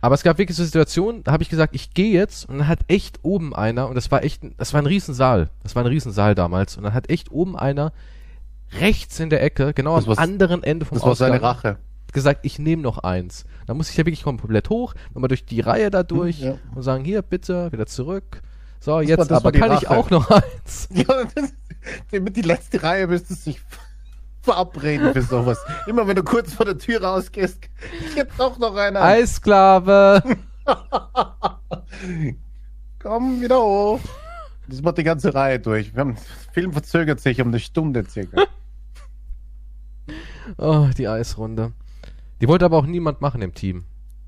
Aber es gab wirklich so Situationen, da habe ich gesagt, ich gehe jetzt und dann hat echt oben einer, und das war echt, das war ein Riesensaal, das war ein Riesensaal damals, und dann hat echt oben einer rechts in der Ecke, genau Das am anderen Ende vom Das war seine Ausgang, Rache. gesagt, ich nehme noch eins. Da muss ich ja wirklich komplett hoch, nochmal durch die Reihe da durch Ja. und sagen, hier, bitte, wieder zurück. So, jetzt das war aber kann ich Rache. auch noch (laughs) eins. Ja, das, die, mit die letzte Reihe müsste sich verabreden für sowas. Immer wenn du kurz vor der Tür rausgehst, jetzt doch noch einer. Eisklave. (laughs) Komm wieder hoch. Das macht die ganze Reihe durch. Wir haben, der Film verzögert sich um eine Stunde circa. Oh, die Eisrunde. Die wollte aber auch niemand machen im Team.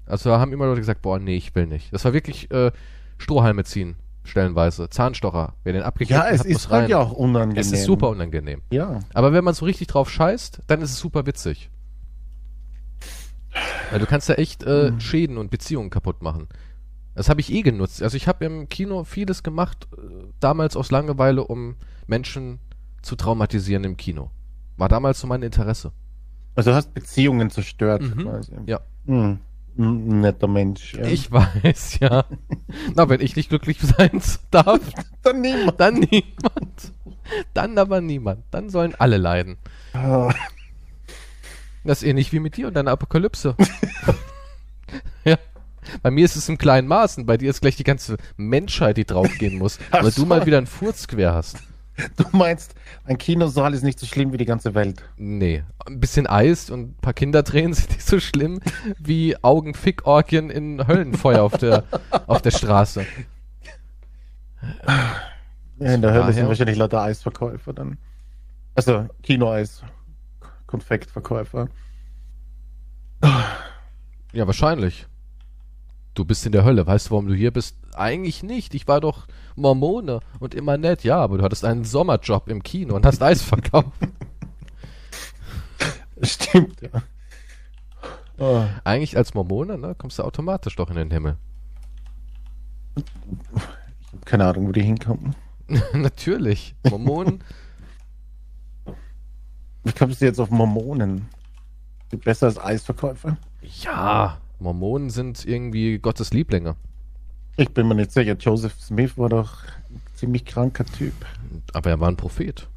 Also haben immer Leute gesagt, boah, nee, ich will nicht. Das war wirklich äh, Strohhalme ziehen, stellenweise. Zahnstocher. Wer den abgekriegt Ja, es hat, ist muss halt rein. ja auch unangenehm. Es ist super unangenehm. Ja. Aber wenn man so richtig drauf scheißt, dann ist es super witzig. Weil du kannst ja echt äh, Mhm. Schäden und Beziehungen kaputt machen. Das habe ich eh genutzt. Also ich habe im Kino vieles gemacht, äh, damals aus Langeweile, um Menschen zu traumatisieren im Kino. War damals so mein Interesse. Also du hast Beziehungen zerstört. Mhm. Quasi. Ja. Hm. Ein netter Mensch. Ja. Ich weiß, ja. Na, wenn ich nicht glücklich sein darf, (laughs) Dann niemand. dann niemand. Dann aber niemand. Dann sollen alle leiden. Ah, Das ist ähnlich wie mit dir und deiner Apokalypse. (laughs) ja. Bei mir ist es im kleinen Maßen, bei dir ist gleich die ganze Menschheit, die draufgehen muss, weil du mal wieder einen Furz quer hast. Du meinst, ein Kinosaal ist nicht so schlimm wie die ganze Welt. Nee, ein bisschen Eis und ein paar Kindertränen (laughs) sind nicht so schlimm wie Augenfickorgien in Höllenfeuer auf der, auf der Straße. Ja, in der Hölle sind wahrscheinlich lauter Eisverkäufer dann. Also Kinoeis, Konfektverkäufer. Ja, wahrscheinlich. Du bist in der Hölle. Weißt du, warum du hier bist? Eigentlich nicht. Ich war doch Mormone und immer nett. Ja, aber du hattest einen Sommerjob im Kino und hast Eis verkauft. (laughs) Stimmt, ja. Oh, Eigentlich als Mormone, ne, kommst du automatisch doch in den Himmel. keine Ahnung, wo die hinkommen. (laughs) Natürlich. Mormonen. Wie kommst du jetzt auf Mormonen? Besser als Eisverkäufer? ja, Mormonen sind irgendwie Gottes Lieblinge. Ich bin mir nicht sicher. Joseph Smith war doch ein ziemlich kranker Typ. Aber er war ein Prophet.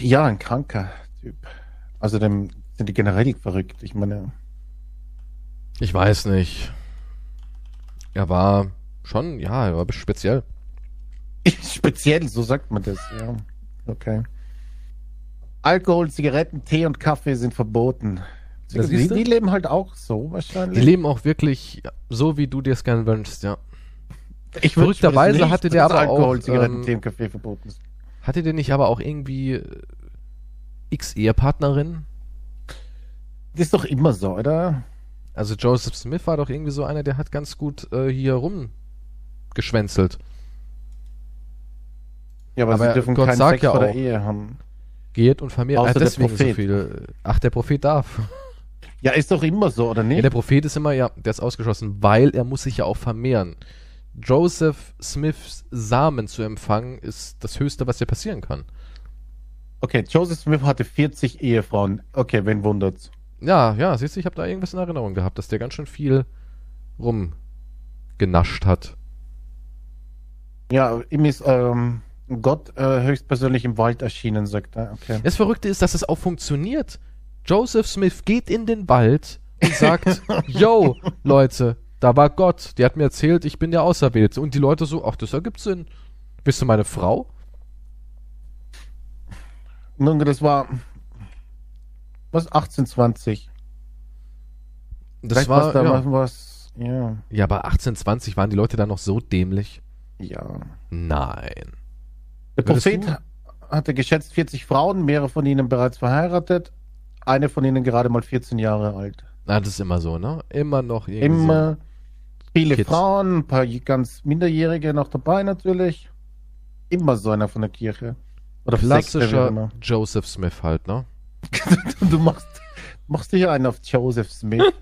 Ja, ein kranker Typ. Außerdem sind die generell verrückt. Ich meine, Ich weiß nicht. Er war schon, ja, er war speziell. speziell, so sagt man das, ja. Okay. Alkohol, Zigaretten, Tee und Kaffee sind verboten. Die, die leben halt auch so wahrscheinlich. Die leben auch wirklich so, wie du dir es gerne wünschst, ja. Ich verrückterweise nicht, hatte der aber auch, Alkohol, Zigaretten, ähm, und Kaffee verboten ist. Hatte der nicht aber auch irgendwie äh, x Ehepartnerinnen? Das ist doch immer so, oder? Also Joseph Smith war doch irgendwie so einer, der hat ganz gut äh, hier rumgeschwänzelt. Ja, aber, Aber sie dürfen Gott keinen sagt Sex ja vor der auch- Ehe haben. Geht und vermehrt. Außer Ah, der deswegen so Prophet. viele. Ach, der Prophet darf. Ja, ist doch immer so, oder Ja, nicht? der Prophet ist immer, ja, der ist ausgeschlossen, weil er muss sich ja auch vermehren. Joseph Smiths Samen zu empfangen, ist das Höchste, was dir passieren kann. okay, Joseph Smith hatte 40 Ehefrauen. Okay, wen wundert's? Ja, ja, siehst du, ich habe da irgendwas in Erinnerung gehabt, dass der ganz schön viel rumgenascht hat. Ja, ihm ist ähm, Gott äh, höchstpersönlich im Wald erschienen, sagt er. Okay. Das Verrückte ist, dass es auch funktioniert. Joseph Smith geht in den Wald und sagt, (laughs) yo, Leute, da war Gott, der hat mir erzählt, ich bin der Auserwählte. Und die Leute so, ach, das ergibt Sinn. Bist du meine Frau? Nun, das war was 1820. Das Vielleicht war, da ja. was, ja, ja, aber 1820 waren die Leute da noch so dämlich. ja. Nein. Der Würdest Prophet du- hatte geschätzt 40 Frauen, mehrere von ihnen bereits verheiratet, eine von ihnen gerade mal 14 Jahre alt. Na, das ist immer so, ne? Immer noch irgendwie Immer viele Kids. Frauen, ein paar ganz Minderjährige noch dabei natürlich. Immer so einer von der Kirche. Oder Klassischer. Joseph Smith halt, ne? (laughs) Du machst, machst hier einen auf Joseph Smith. (laughs)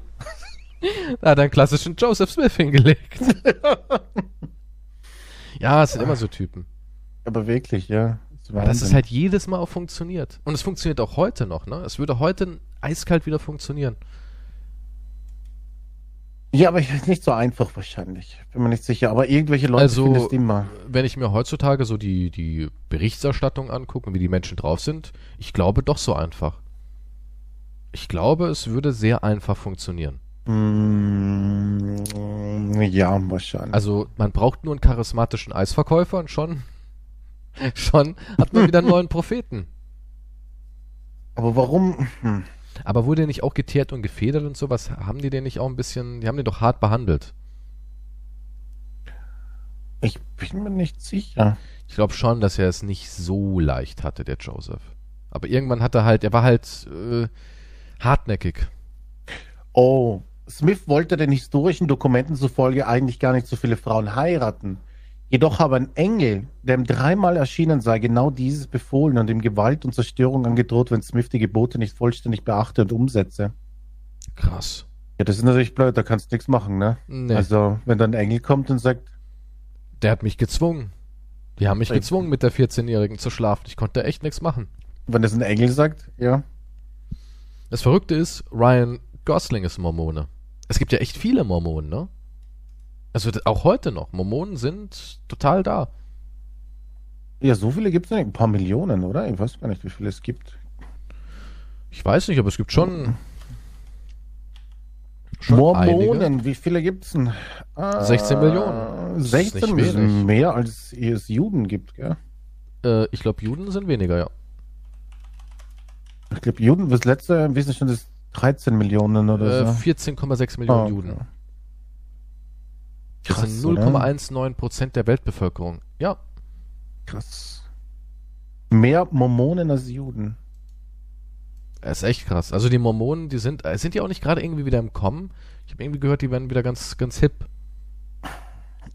Da hat er einen klassischen Joseph Smith hingelegt. (laughs) ja, es sind immer so Typen. Aber wirklich, ja. Das, das ist halt jedes Mal auch funktioniert. Und es funktioniert auch heute noch, ne? Es würde heute eiskalt wieder funktionieren. Ja, aber nicht so einfach wahrscheinlich. Bin mir nicht sicher. Aber irgendwelche Leute Also- findest immer. Wenn ich mir heutzutage so die, die Berichterstattung angucke und wie die Menschen drauf sind, ich glaube doch so einfach. Ich glaube, es würde sehr einfach funktionieren. Mm, ja, wahrscheinlich. Also man braucht nur einen charismatischen Eisverkäufer und schon, (laughs) schon hat man wieder einen neuen Propheten. aber warum? Hm. Aber wurde der nicht auch geteert und gefedert und sowas? Haben die den nicht auch ein bisschen, die haben den doch hart behandelt. Ich bin mir nicht sicher. Ich glaube schon, dass er es nicht so leicht hatte, der Joseph. Aber irgendwann hat er halt, er war halt äh, hartnäckig. Oh, Smith wollte den historischen Dokumenten zufolge eigentlich gar nicht so viele Frauen heiraten. Jedoch habe ein Engel, der ihm dreimal erschienen sei, genau dieses befohlen und ihm Gewalt und Zerstörung angedroht, wenn Smith die Gebote nicht vollständig beachte und umsetze. Krass. Ja, das ist natürlich blöd, da kannst du nichts machen, ne? Nee, Also, wenn dann ein Engel kommt und sagt, der hat mich gezwungen. Die haben mich gezwungen, mit der 14-Jährigen zu schlafen. Ich konnte echt nichts machen. wenn das ein Engel sagt, ja, Das Verrückte ist, Ryan Gosling ist Mormone. Es gibt ja echt viele Mormonen, ne? Also auch heute noch. Mormonen sind total da. ja, so viele gibt es nicht, ein paar Millionen, oder? Ich weiß gar nicht, wie viele es gibt. Ich weiß nicht, aber es gibt schon. schon Mormonen, wie viele gibt es denn? Äh, 16 Millionen. Das ist 16 nicht ist wenig. mehr, als es Juden gibt, gell? Äh, ich glaube, Juden sind weniger, ja. Ich glaube, Juden, das letzte, wissen schon, das 13 Millionen oder Äh, so. 14,6 Millionen Ah, okay. Juden. Das Krass, sind oder? 0,19 Prozent der Weltbevölkerung. Ja, Krass. Mehr Mormonen als Juden. ist echt krass. Also die Mormonen, die sind, äh, sind die auch nicht gerade irgendwie wieder im Kommen? Ich habe irgendwie gehört, die werden wieder ganz, ganz hip.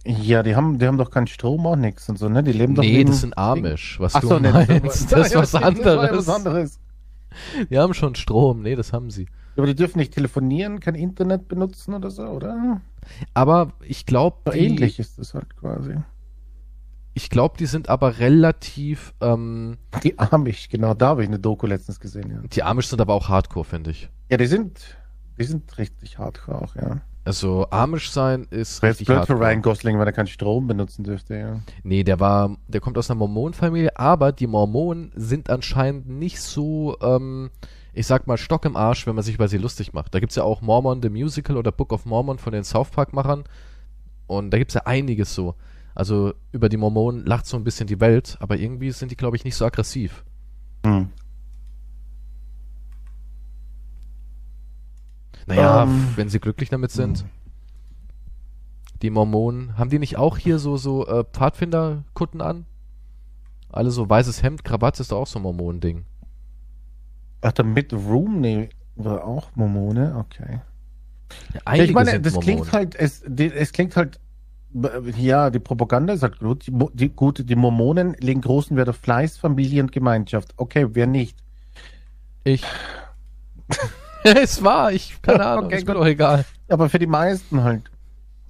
Ja, die haben, die haben doch keinen Strom, auch nichts und so, ne? Die leben doch Nee, das sind Amish, was Ach du so, nee, meinst. Das ist was (laughs) das anderes. was anderes. Die haben schon Strom, nee, das haben sie. Aber die dürfen nicht telefonieren, kein Internet benutzen oder so, oder? Aber ich glaube, ähnlich ist das halt quasi. ich glaube, die sind aber relativ, ähm, Die Amish, genau, da habe ich eine Doku letztens gesehen, ja. die Amish sind aber auch Hardcore, finde ich. Ja, die sind, die sind richtig hardcore auch, ja. Also Amish sein ist jetzt richtig blöd für. Ryan Gosling, wenn er keinen Strom benutzen dürfte, ja. Nee, der war, der kommt aus einer Mormonenfamilie, aber die Mormonen sind anscheinend nicht so, ähm, ich sag mal, Stock im Arsch, wenn man sich über sie lustig macht. Da gibt's ja auch Mormon the Musical oder Book of Mormon von den South Park-Machern. Und da gibt's ja einiges so. Also über die Mormonen lacht so ein bisschen die Welt, aber irgendwie sind die, glaube ich, nicht so aggressiv. Hm. Naja, Ähm. wenn sie glücklich damit sind. Die Mormonen, haben die nicht auch hier so, so äh, Pfadfinderkutten an? Alle so weißes Hemd, Krawatte ist doch auch so ein Mormonending. Ach, der Mitt Romney war auch Mormone, okay. Ja, ich meine, das Mormonen. klingt halt, es, es klingt halt, ja, die Propaganda ist halt gut. Die, die, gut, die Mormonen legen großen Wert auf Fleiß, Familie und Gemeinschaft. Okay, wer nicht? Ich. (laughs) es war, ich, keine (laughs) Ahnung, Okay, ist mir doch egal. Aber für die meisten halt.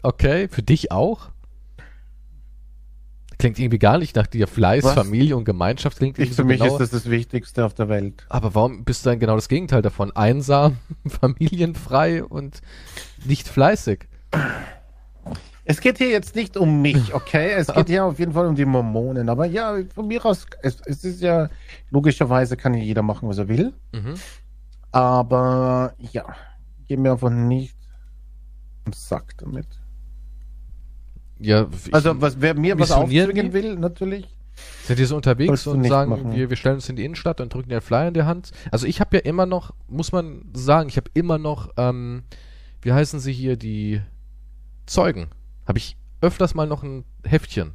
Okay, für dich auch? Klingt irgendwie gar nicht nach dir. Fleiß, Was? Familie und Gemeinschaft klingt Ich, irgendwie für so mich genau. ist das das Wichtigste auf der Welt. Aber warum bist du dann genau das Gegenteil davon? Einsam, (laughs) familienfrei und nicht fleißig. Es geht hier jetzt nicht um mich, okay? Es geht hier auf jeden Fall um die Mormonen. Aber ja, von mir aus, es, es ist ja, logischerweise kann ja jeder machen, was er will. Mhm. Aber ja, geh mir einfach nicht am Sack damit. Ja, Also, was, wer mir was aufzwingen die? will, natürlich. Sind die so unterwegs und sagen, wir, wir stellen uns in die Innenstadt und drücken dir einen Flyer in die Hand? Also ich habe ja immer noch, muss man sagen, ich habe immer noch, ähm, wie heißen sie hier, die Zeugen. Habe ich öfters mal noch ein Heftchen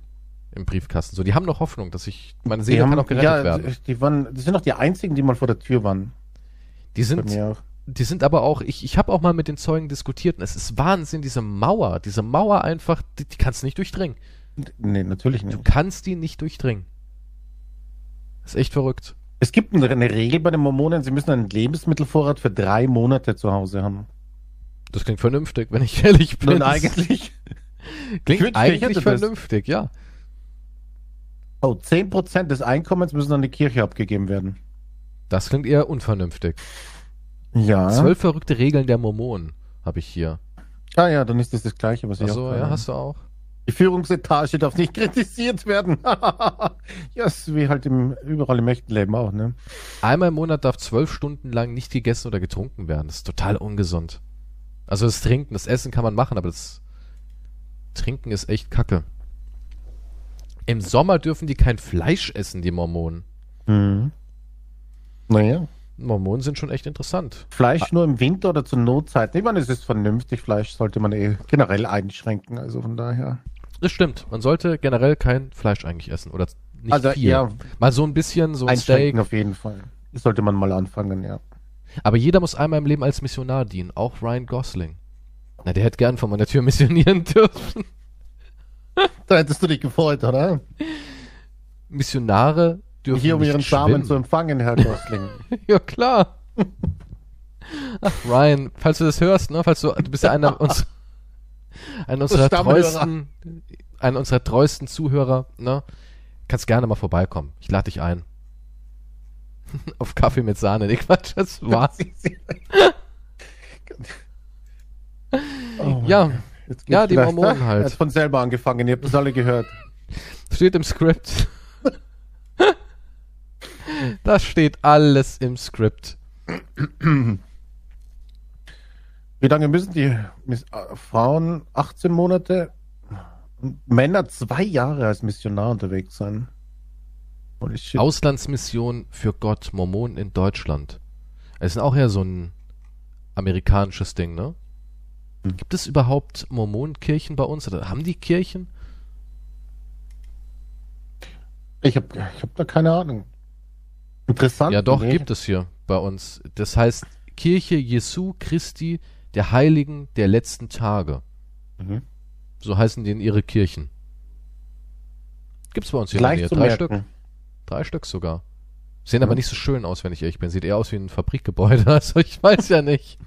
im Briefkasten. So, die haben noch Hoffnung, dass ich, meine Seele kann auch gerettet ja, werden. Die, waren, die sind doch die einzigen, die mal vor der Tür waren. Die sind, mir auch. Die sind aber auch, ich, ich habe auch mal mit den Zeugen diskutiert und es ist Wahnsinn, diese Mauer, diese Mauer einfach, die, die kannst du nicht durchdringen. Nee, natürlich Du nicht. kannst die nicht durchdringen. ist echt verrückt. Es gibt eine, Regel bei den Mormonen, sie müssen einen Lebensmittelvorrat für drei Monate zu Hause haben. Das klingt vernünftig, wenn ich (laughs) ehrlich bin. Nun eigentlich. Klingt Ich eigentlich hätte das. vernünftig, ja. Oh, 10% des Einkommens müssen an die Kirche abgegeben werden. Das klingt eher unvernünftig. Ja. Zwölf verrückte Regeln der Mormonen habe ich hier. Ah ja, dann ist das das Gleiche, was ich Achso, auch ja, habe. hast du auch. Die Führungsetage darf nicht (laughs) kritisiert werden. (laughs) ja, ist wie halt im, überall im echten Leben auch, ne? Einmal im Monat darf zwölf Stunden lang nicht gegessen oder getrunken werden. Das ist total ungesund. Also das Trinken, das Essen kann man machen, aber das Trinken ist echt kacke. Im Sommer dürfen die kein Fleisch essen, die Mormonen. Mhm. Naja. Mormonen sind schon echt interessant. Fleisch nur im Winter oder zu Notzeiten. Ich meine, es ist vernünftig. Fleisch sollte man eh generell einschränken. Also von daher. Das stimmt. Man sollte generell kein Fleisch eigentlich essen. Oder nicht also viel. ja, Mal so ein bisschen, so ein Steak. auf jeden Fall. Sollte man mal anfangen, ja. Aber jeder muss einmal im Leben als Missionar dienen. Auch Ryan Gosling. Na, der hätte gern vor meiner Tür (laughs) missionieren dürfen. Da hättest du dich gefreut, oder? Missionare dürfen Hier um ihren Samen schwimmen. zu empfangen, Herr Gosling. (laughs) Ja, klar. Ach, Ryan, falls du das hörst, ne, falls du, du bist ja einer (laughs) uns, einer unserer treuesten, einer unserer treuesten Zuhörer, ne, kannst gerne mal vorbeikommen. Ich lade dich ein. (laughs) Auf Kaffee mit Sahne, nee, Quatsch, das war's. Oh, Ja, ja, die Mormonen halt. Er hat von selber angefangen, ihr habt das alle gehört. steht im Skript. Das steht alles im Skript. Wie lange müssen die äh, Frauen 18 Monate und Männer zwei Jahre als Missionar unterwegs sein? Auslandsmission für Gott, Mormonen in Deutschland. Es ist auch eher so ein amerikanisches Ding, ne? Hm. Gibt es überhaupt Mormonenkirchen bei uns? Oder haben die Kirchen? Ich habe ich hab da keine Ahnung. Interessant. Ja, doch, nee. gibt es hier bei uns. Das heißt Kirche Jesu Christi der Heiligen der letzten Tage. Mhm. So heißen die in ihre Kirchen. Gibt's bei uns hier in der Nähe. Drei merken. Stück. Drei Stück sogar. Sehen aber Mhm. nicht so schön aus, wenn ich ehrlich bin. Sieht eher aus wie ein Fabrikgebäude. (laughs) Also ich weiß ja nicht.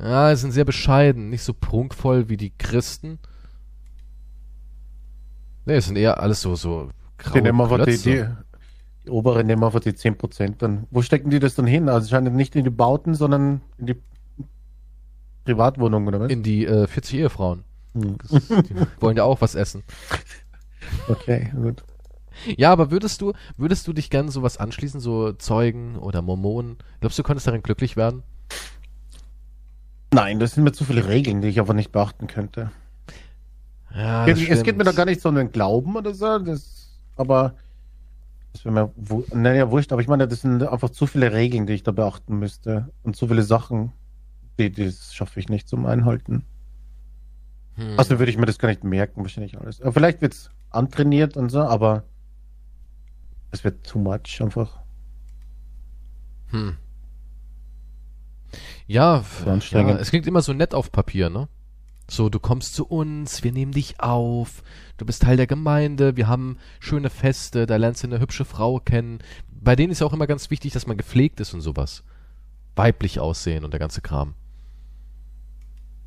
Ja, sie sind sehr bescheiden, nicht so prunkvoll wie die Christen. Nee, es sind eher alles so, so graue die, Klötze. die, die obere nehmen einfach die 10% dann. Wo stecken die das dann hin? Also scheint nicht in die Bauten, sondern in die Privatwohnung oder was? In die äh, 40 Ehefrauen. Hm. Das, die (laughs) wollen ja auch was essen. Okay, gut. Ja, aber würdest du, würdest du dich gerne sowas anschließen, so Zeugen oder Mormonen? Glaubst du, du könntest darin glücklich werden? Nein, das sind mir zu viele Regeln, die ich einfach nicht beachten könnte. Ja, es, es geht mir da gar nicht so um den Glauben oder so, das, aber das wäre mir, wu- naja, wurscht, aber ich meine, das sind einfach zu viele Regeln, die ich da beachten müsste und zu viele Sachen, die, die das schaffe ich nicht zum Einhalten. Hm. Also würde ich mir das gar nicht merken, wahrscheinlich alles. Aber vielleicht wird's antrainiert und so, aber es wird too much einfach. Hm. Ja, ja, es klingt immer so nett auf Papier, ne? So, du kommst zu uns, wir nehmen dich auf, du bist Teil der Gemeinde, wir haben schöne Feste, da lernst du eine hübsche Frau kennen. Bei denen ist ja auch immer ganz wichtig, dass man gepflegt ist und sowas. Weiblich aussehen und der ganze Kram.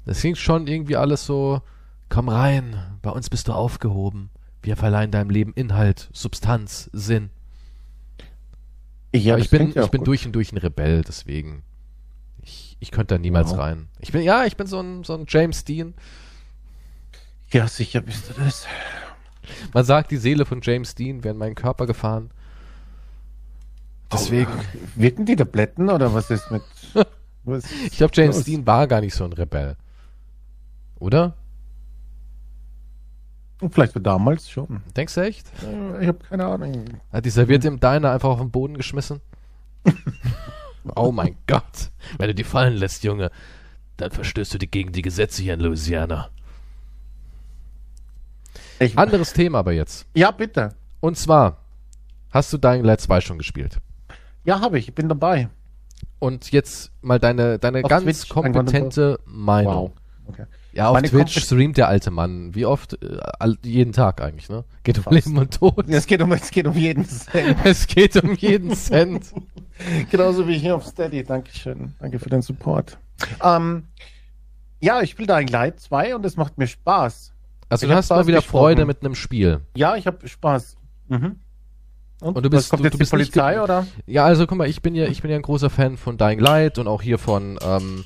Das klingt schon irgendwie alles so, komm rein, bei uns bist du aufgehoben. Wir verleihen deinem Leben Inhalt, Substanz, Sinn. Ja, ich bin, ich bin gut. durch und durch ein Rebell, deswegen. Ich, ich könnte da niemals Wow. rein. Ich bin, ja, ich bin so ein, so ein James Dean. Ja, sicher bist du das. Man sagt, die Seele von James Dean wäre in meinen Körper gefahren. Deswegen. Oh, wirken die Tabletten oder was ist mit. (laughs) was Ich glaube, James los? Dean war gar nicht so ein Rebell. Oder? Vielleicht für damals schon. Denkst du echt? Ich habe keine Ahnung. Hat die Serviette im Diner einfach auf den Boden geschmissen? (laughs) oh mein Gott. Wenn du die fallen lässt, Junge, dann verstößt du die gegen die Gesetze hier in Louisiana. Ich, Anderes Thema aber jetzt. ja, bitte. Und zwar, hast du Dying Light 2 schon gespielt? Ja, habe ich. Ich bin dabei. Und jetzt mal deine, deine Auf ganz Twitch, kompetente Meinung. Wow. Okay. Ja, auf Meine Twitch kompet- streamt der alte Mann. Wie oft? Äh, jeden Tag eigentlich, ne? Geht um Fast. Leben und Tod. Es geht um, es geht um jeden Cent. (laughs) Es geht um jeden Cent. (laughs) Genauso wie hier auf Steady. Dankeschön. Danke für den Support. Ähm, ja, ich spiele Dying Light 2 und es macht mir Spaß. Also Ich du hast mal Spaß wieder gesprochen. Freude mit einem Spiel. Ja, ich habe Spaß. Mhm. Und du bist- kommt du- jetzt du die bist nicht Polizei oder? Ja, also guck mal, ich bin ja, ich bin ja ein großer Fan von Dying Light und auch hier von, ähm,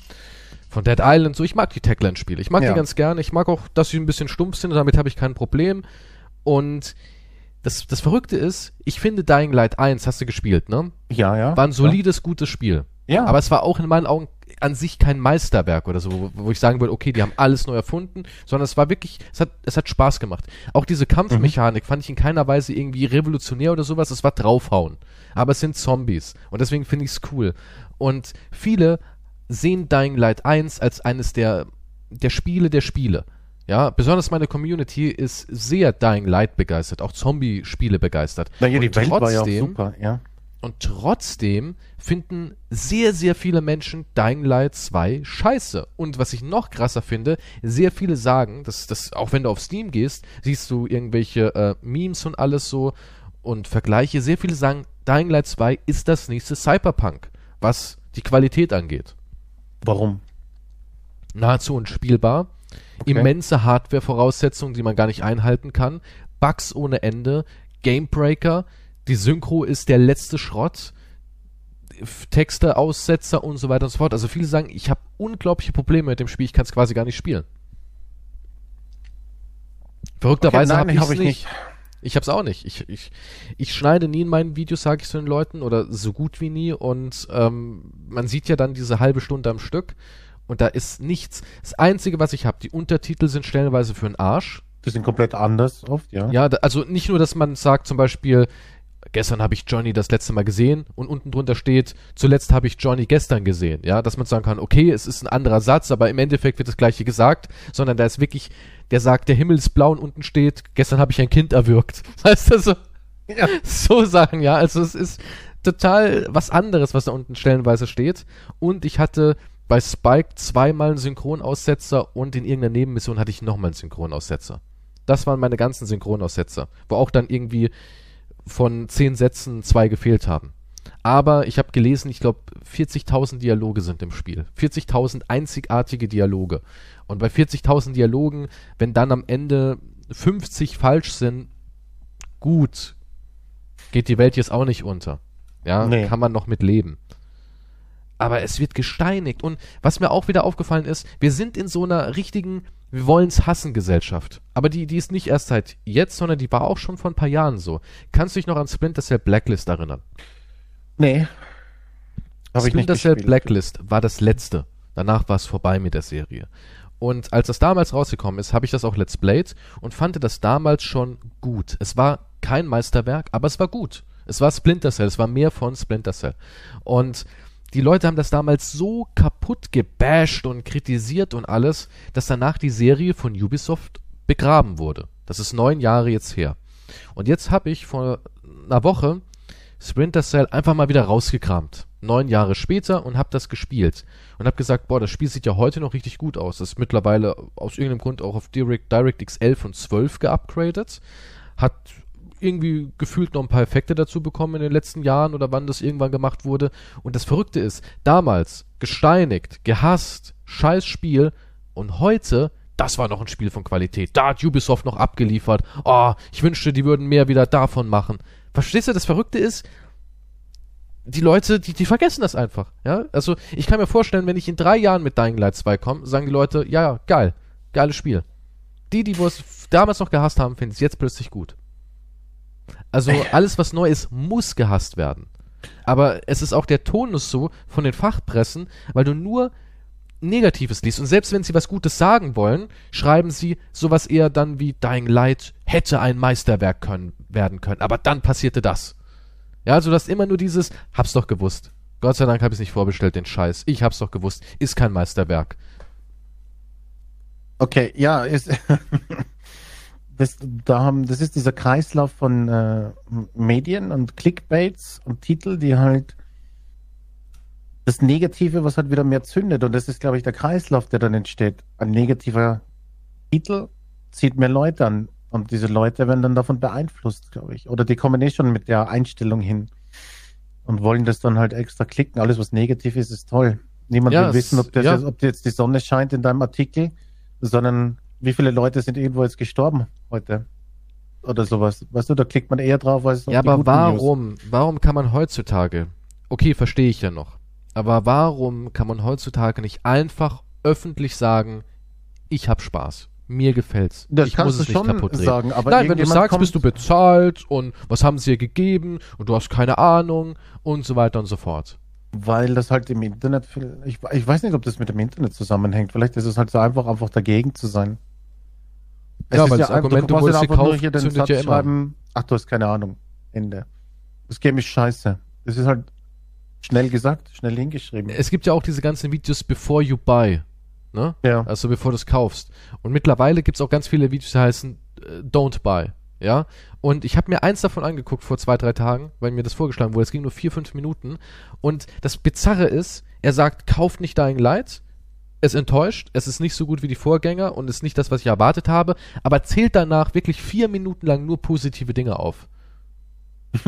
von Dead Island. So, ich mag die Techland-Spiele. Ich mag Ja. die ganz gerne. Ich mag auch, dass sie ein bisschen stumpf sind. Damit habe ich kein Problem. Und das, das Verrückte ist, ich finde Dying Light 1, hast du gespielt, ne? Ja, ja. War ein solides, gutes Spiel. Ja. Aber es war auch in meinen Augen an sich kein Meisterwerk oder so, wo, wo ich sagen würde, okay, die haben alles neu erfunden, sondern es war wirklich, es hat, es hat Spaß gemacht. Auch diese Kampfmechanik fand ich in keiner Weise irgendwie revolutionär oder sowas, es war draufhauen. Aber es sind Zombies und deswegen finde ich es cool. Und viele sehen Dying Light 1 als eines der, der Spiele der Spiele. Ja, besonders meine Community ist sehr Dying Light begeistert, auch Zombie-Spiele begeistert. naja, die Und Welt war ja auch trotzdem- super, ja. und trotzdem finden sehr, sehr viele Menschen Dying Light 2 scheiße. Und was ich noch krasser finde, sehr viele sagen, dass das, auch wenn du auf Steam gehst, siehst du irgendwelche äh, Memes und alles so und Vergleiche. Sehr viele sagen, Dying Light 2 ist das nächste Cyberpunk, was die Qualität angeht. Warum? Nahezu unspielbar. Okay. Immense Hardware-Voraussetzungen, die man gar nicht einhalten kann. Bugs ohne Ende. Gamebreaker. Die Synchro ist der letzte Schrott. Texte, Aussetzer und so weiter und so fort. Also viele sagen, ich habe unglaubliche Probleme mit dem Spiel, ich kann es quasi gar nicht spielen. Verrückterweise Okay, habe ich hab es ich nicht. Ich hab's auch nicht. Ich, ich, ich schneide nie in meinen Videos, sage ich zu den Leuten, oder so gut wie nie. Und ähm, man sieht ja dann diese halbe Stunde am Stück und da ist nichts. Das Einzige, was ich habe, die Untertitel sind stellenweise für den Arsch. Die sind komplett anders oft, ja. Ja, also nicht nur, dass man sagt zum Beispiel gestern habe ich Johnny das letzte Mal gesehen und unten drunter steht, zuletzt habe ich Johnny gestern gesehen. Ja, dass man sagen kann, okay, es ist ein anderer Satz, aber im Endeffekt wird das gleiche gesagt, sondern da ist wirklich, der sagt, der Himmel ist blau und unten steht, gestern habe ich ein Kind erwürgt. (laughs) Weißt du, so, ja. so Sachen, ja. Also es ist total was anderes, was da unten stellenweise steht. Und ich hatte bei Spike zweimal einen Synchronaussetzer und in irgendeiner Nebenmission hatte ich nochmal einen Synchronaussetzer. Das waren meine ganzen Synchronaussetzer, wo auch dann irgendwie von zehn Sätzen zwei gefehlt haben. Aber ich habe gelesen, ich glaube, 40.000 Dialoge sind im Spiel. 40.000 einzigartige Dialoge. Und bei 40.000 Dialogen, wenn dann am Ende 50 falsch sind, gut, geht die Welt jetzt auch nicht unter. Ja, nee. kann man noch mit leben. Aber es wird gesteinigt. Und was mir auch wieder aufgefallen ist, wir sind in so einer richtigen wir wollen's hassen Gesellschaft. Aber die, die ist nicht erst seit jetzt, sondern die war auch schon vor ein paar Jahren so. Kannst du dich noch an Splinter Cell Blacklist erinnern? Nee. Hab Splinter Cell Blacklist war das letzte. Danach war es vorbei mit der Serie. Und als das damals rausgekommen ist, habe ich das auch Let's Played und fand das damals schon gut. Es war kein Meisterwerk, aber es war gut. Es war Splinter Cell, es war mehr von Splinter Cell. Und die Leute haben das damals so kaputt gebasht und kritisiert und alles, dass danach die Serie von Ubisoft begraben wurde. Das ist neun Jahre jetzt her. Und jetzt habe ich vor einer Woche Splinter Cell einfach mal wieder rausgekramt. Neun Jahre später und habe das gespielt. Und habe gesagt, boah, das Spiel sieht ja heute noch richtig gut aus. Das ist mittlerweile aus irgendeinem Grund auch auf Direct, DirectX 11 und 12 geupgradet. Hat irgendwie gefühlt noch ein paar Effekte dazu bekommen in den letzten Jahren oder wann das irgendwann gemacht wurde. Und das Verrückte ist, damals gesteinigt, gehasst, scheiß Spiel und heute, das war noch ein Spiel von Qualität. Da hat Ubisoft noch abgeliefert. Oh, ich wünschte, die würden mehr wieder davon machen. Verstehst du, das Verrückte ist, die Leute, die, die vergessen das einfach. Ja, also ich kann mir vorstellen, wenn ich in drei Jahren mit Dying Light 2 komme, sagen die Leute, ja, ja, geil, geiles Spiel. Die, die es damals noch gehasst haben, finden es jetzt plötzlich gut. Also alles, was neu ist, muss gehasst werden. Aber es ist auch der Tonus so von den Fachpressen, weil du nur Negatives liest. Und selbst wenn sie was Gutes sagen wollen, schreiben sie sowas eher dann wie Dying Light hätte ein Meisterwerk können, werden können. Aber dann passierte das. Ja, also du hast immer nur dieses, hab's doch gewusst. Gott sei Dank habe ich nicht vorbestellt, den Scheiß. Ich hab's doch gewusst. Ist kein Meisterwerk. Okay, ja, ist. (laughs) das, da haben, das ist dieser Kreislauf von äh, Medien und Clickbaits und Titel, die halt das Negative, was halt wieder mehr zündet. Und das ist, glaube ich, der Kreislauf, der dann entsteht. Ein negativer Titel zieht mehr Leute an. Und diese Leute werden dann davon beeinflusst, glaube ich. Oder die kommen eh schon mit der Einstellung hin und wollen das dann halt extra klicken. Alles, was negativ ist, ist toll. Niemand ja, will wissen, ob, das ja. jetzt, ob jetzt die Sonne scheint in deinem Artikel, sondern wie viele Leute sind irgendwo jetzt gestorben heute? Oder sowas. Weißt du, da klickt man eher drauf, als Ja, aber warum? News. Warum kann man heutzutage, okay, verstehe ich ja noch, aber warum kann man heutzutage nicht einfach öffentlich sagen, ich hab Spaß? Mir gefällt's. Das ich kannst muss es du nicht schon kaputt sagen, aber Nein, wenn du sagst, bist du bezahlt und was haben sie dir gegeben und du hast keine Ahnung und so weiter und so fort. Weil das halt im Internet, ich, ich weiß nicht, ob das mit dem Internet zusammenhängt. Vielleicht ist es halt so einfach, einfach dagegen zu sein. Es ja, weil ja das Argument, du, du musst einfach nur hier den Satz ja schreiben, ach, du hast keine Ahnung. Ende. Das Game ist scheiße. Das ist halt schnell gesagt, schnell hingeschrieben. Es gibt ja auch diese ganzen Videos before you buy. Ne? Ja. Also bevor du es kaufst. Und mittlerweile gibt es auch ganz viele Videos, die heißen äh, Don't buy. Ja. Und ich habe mir eins davon angeguckt vor zwei, drei Tagen, weil mir das vorgeschlagen wurde. Es ging nur vier, fünf Minuten. Und das Bizarre ist, er sagt, kauft nicht Dying Light, es enttäuscht, es ist nicht so gut wie die Vorgänger und ist nicht das, was ich erwartet habe, aber zählt danach wirklich vier Minuten lang nur positive Dinge auf. (laughs)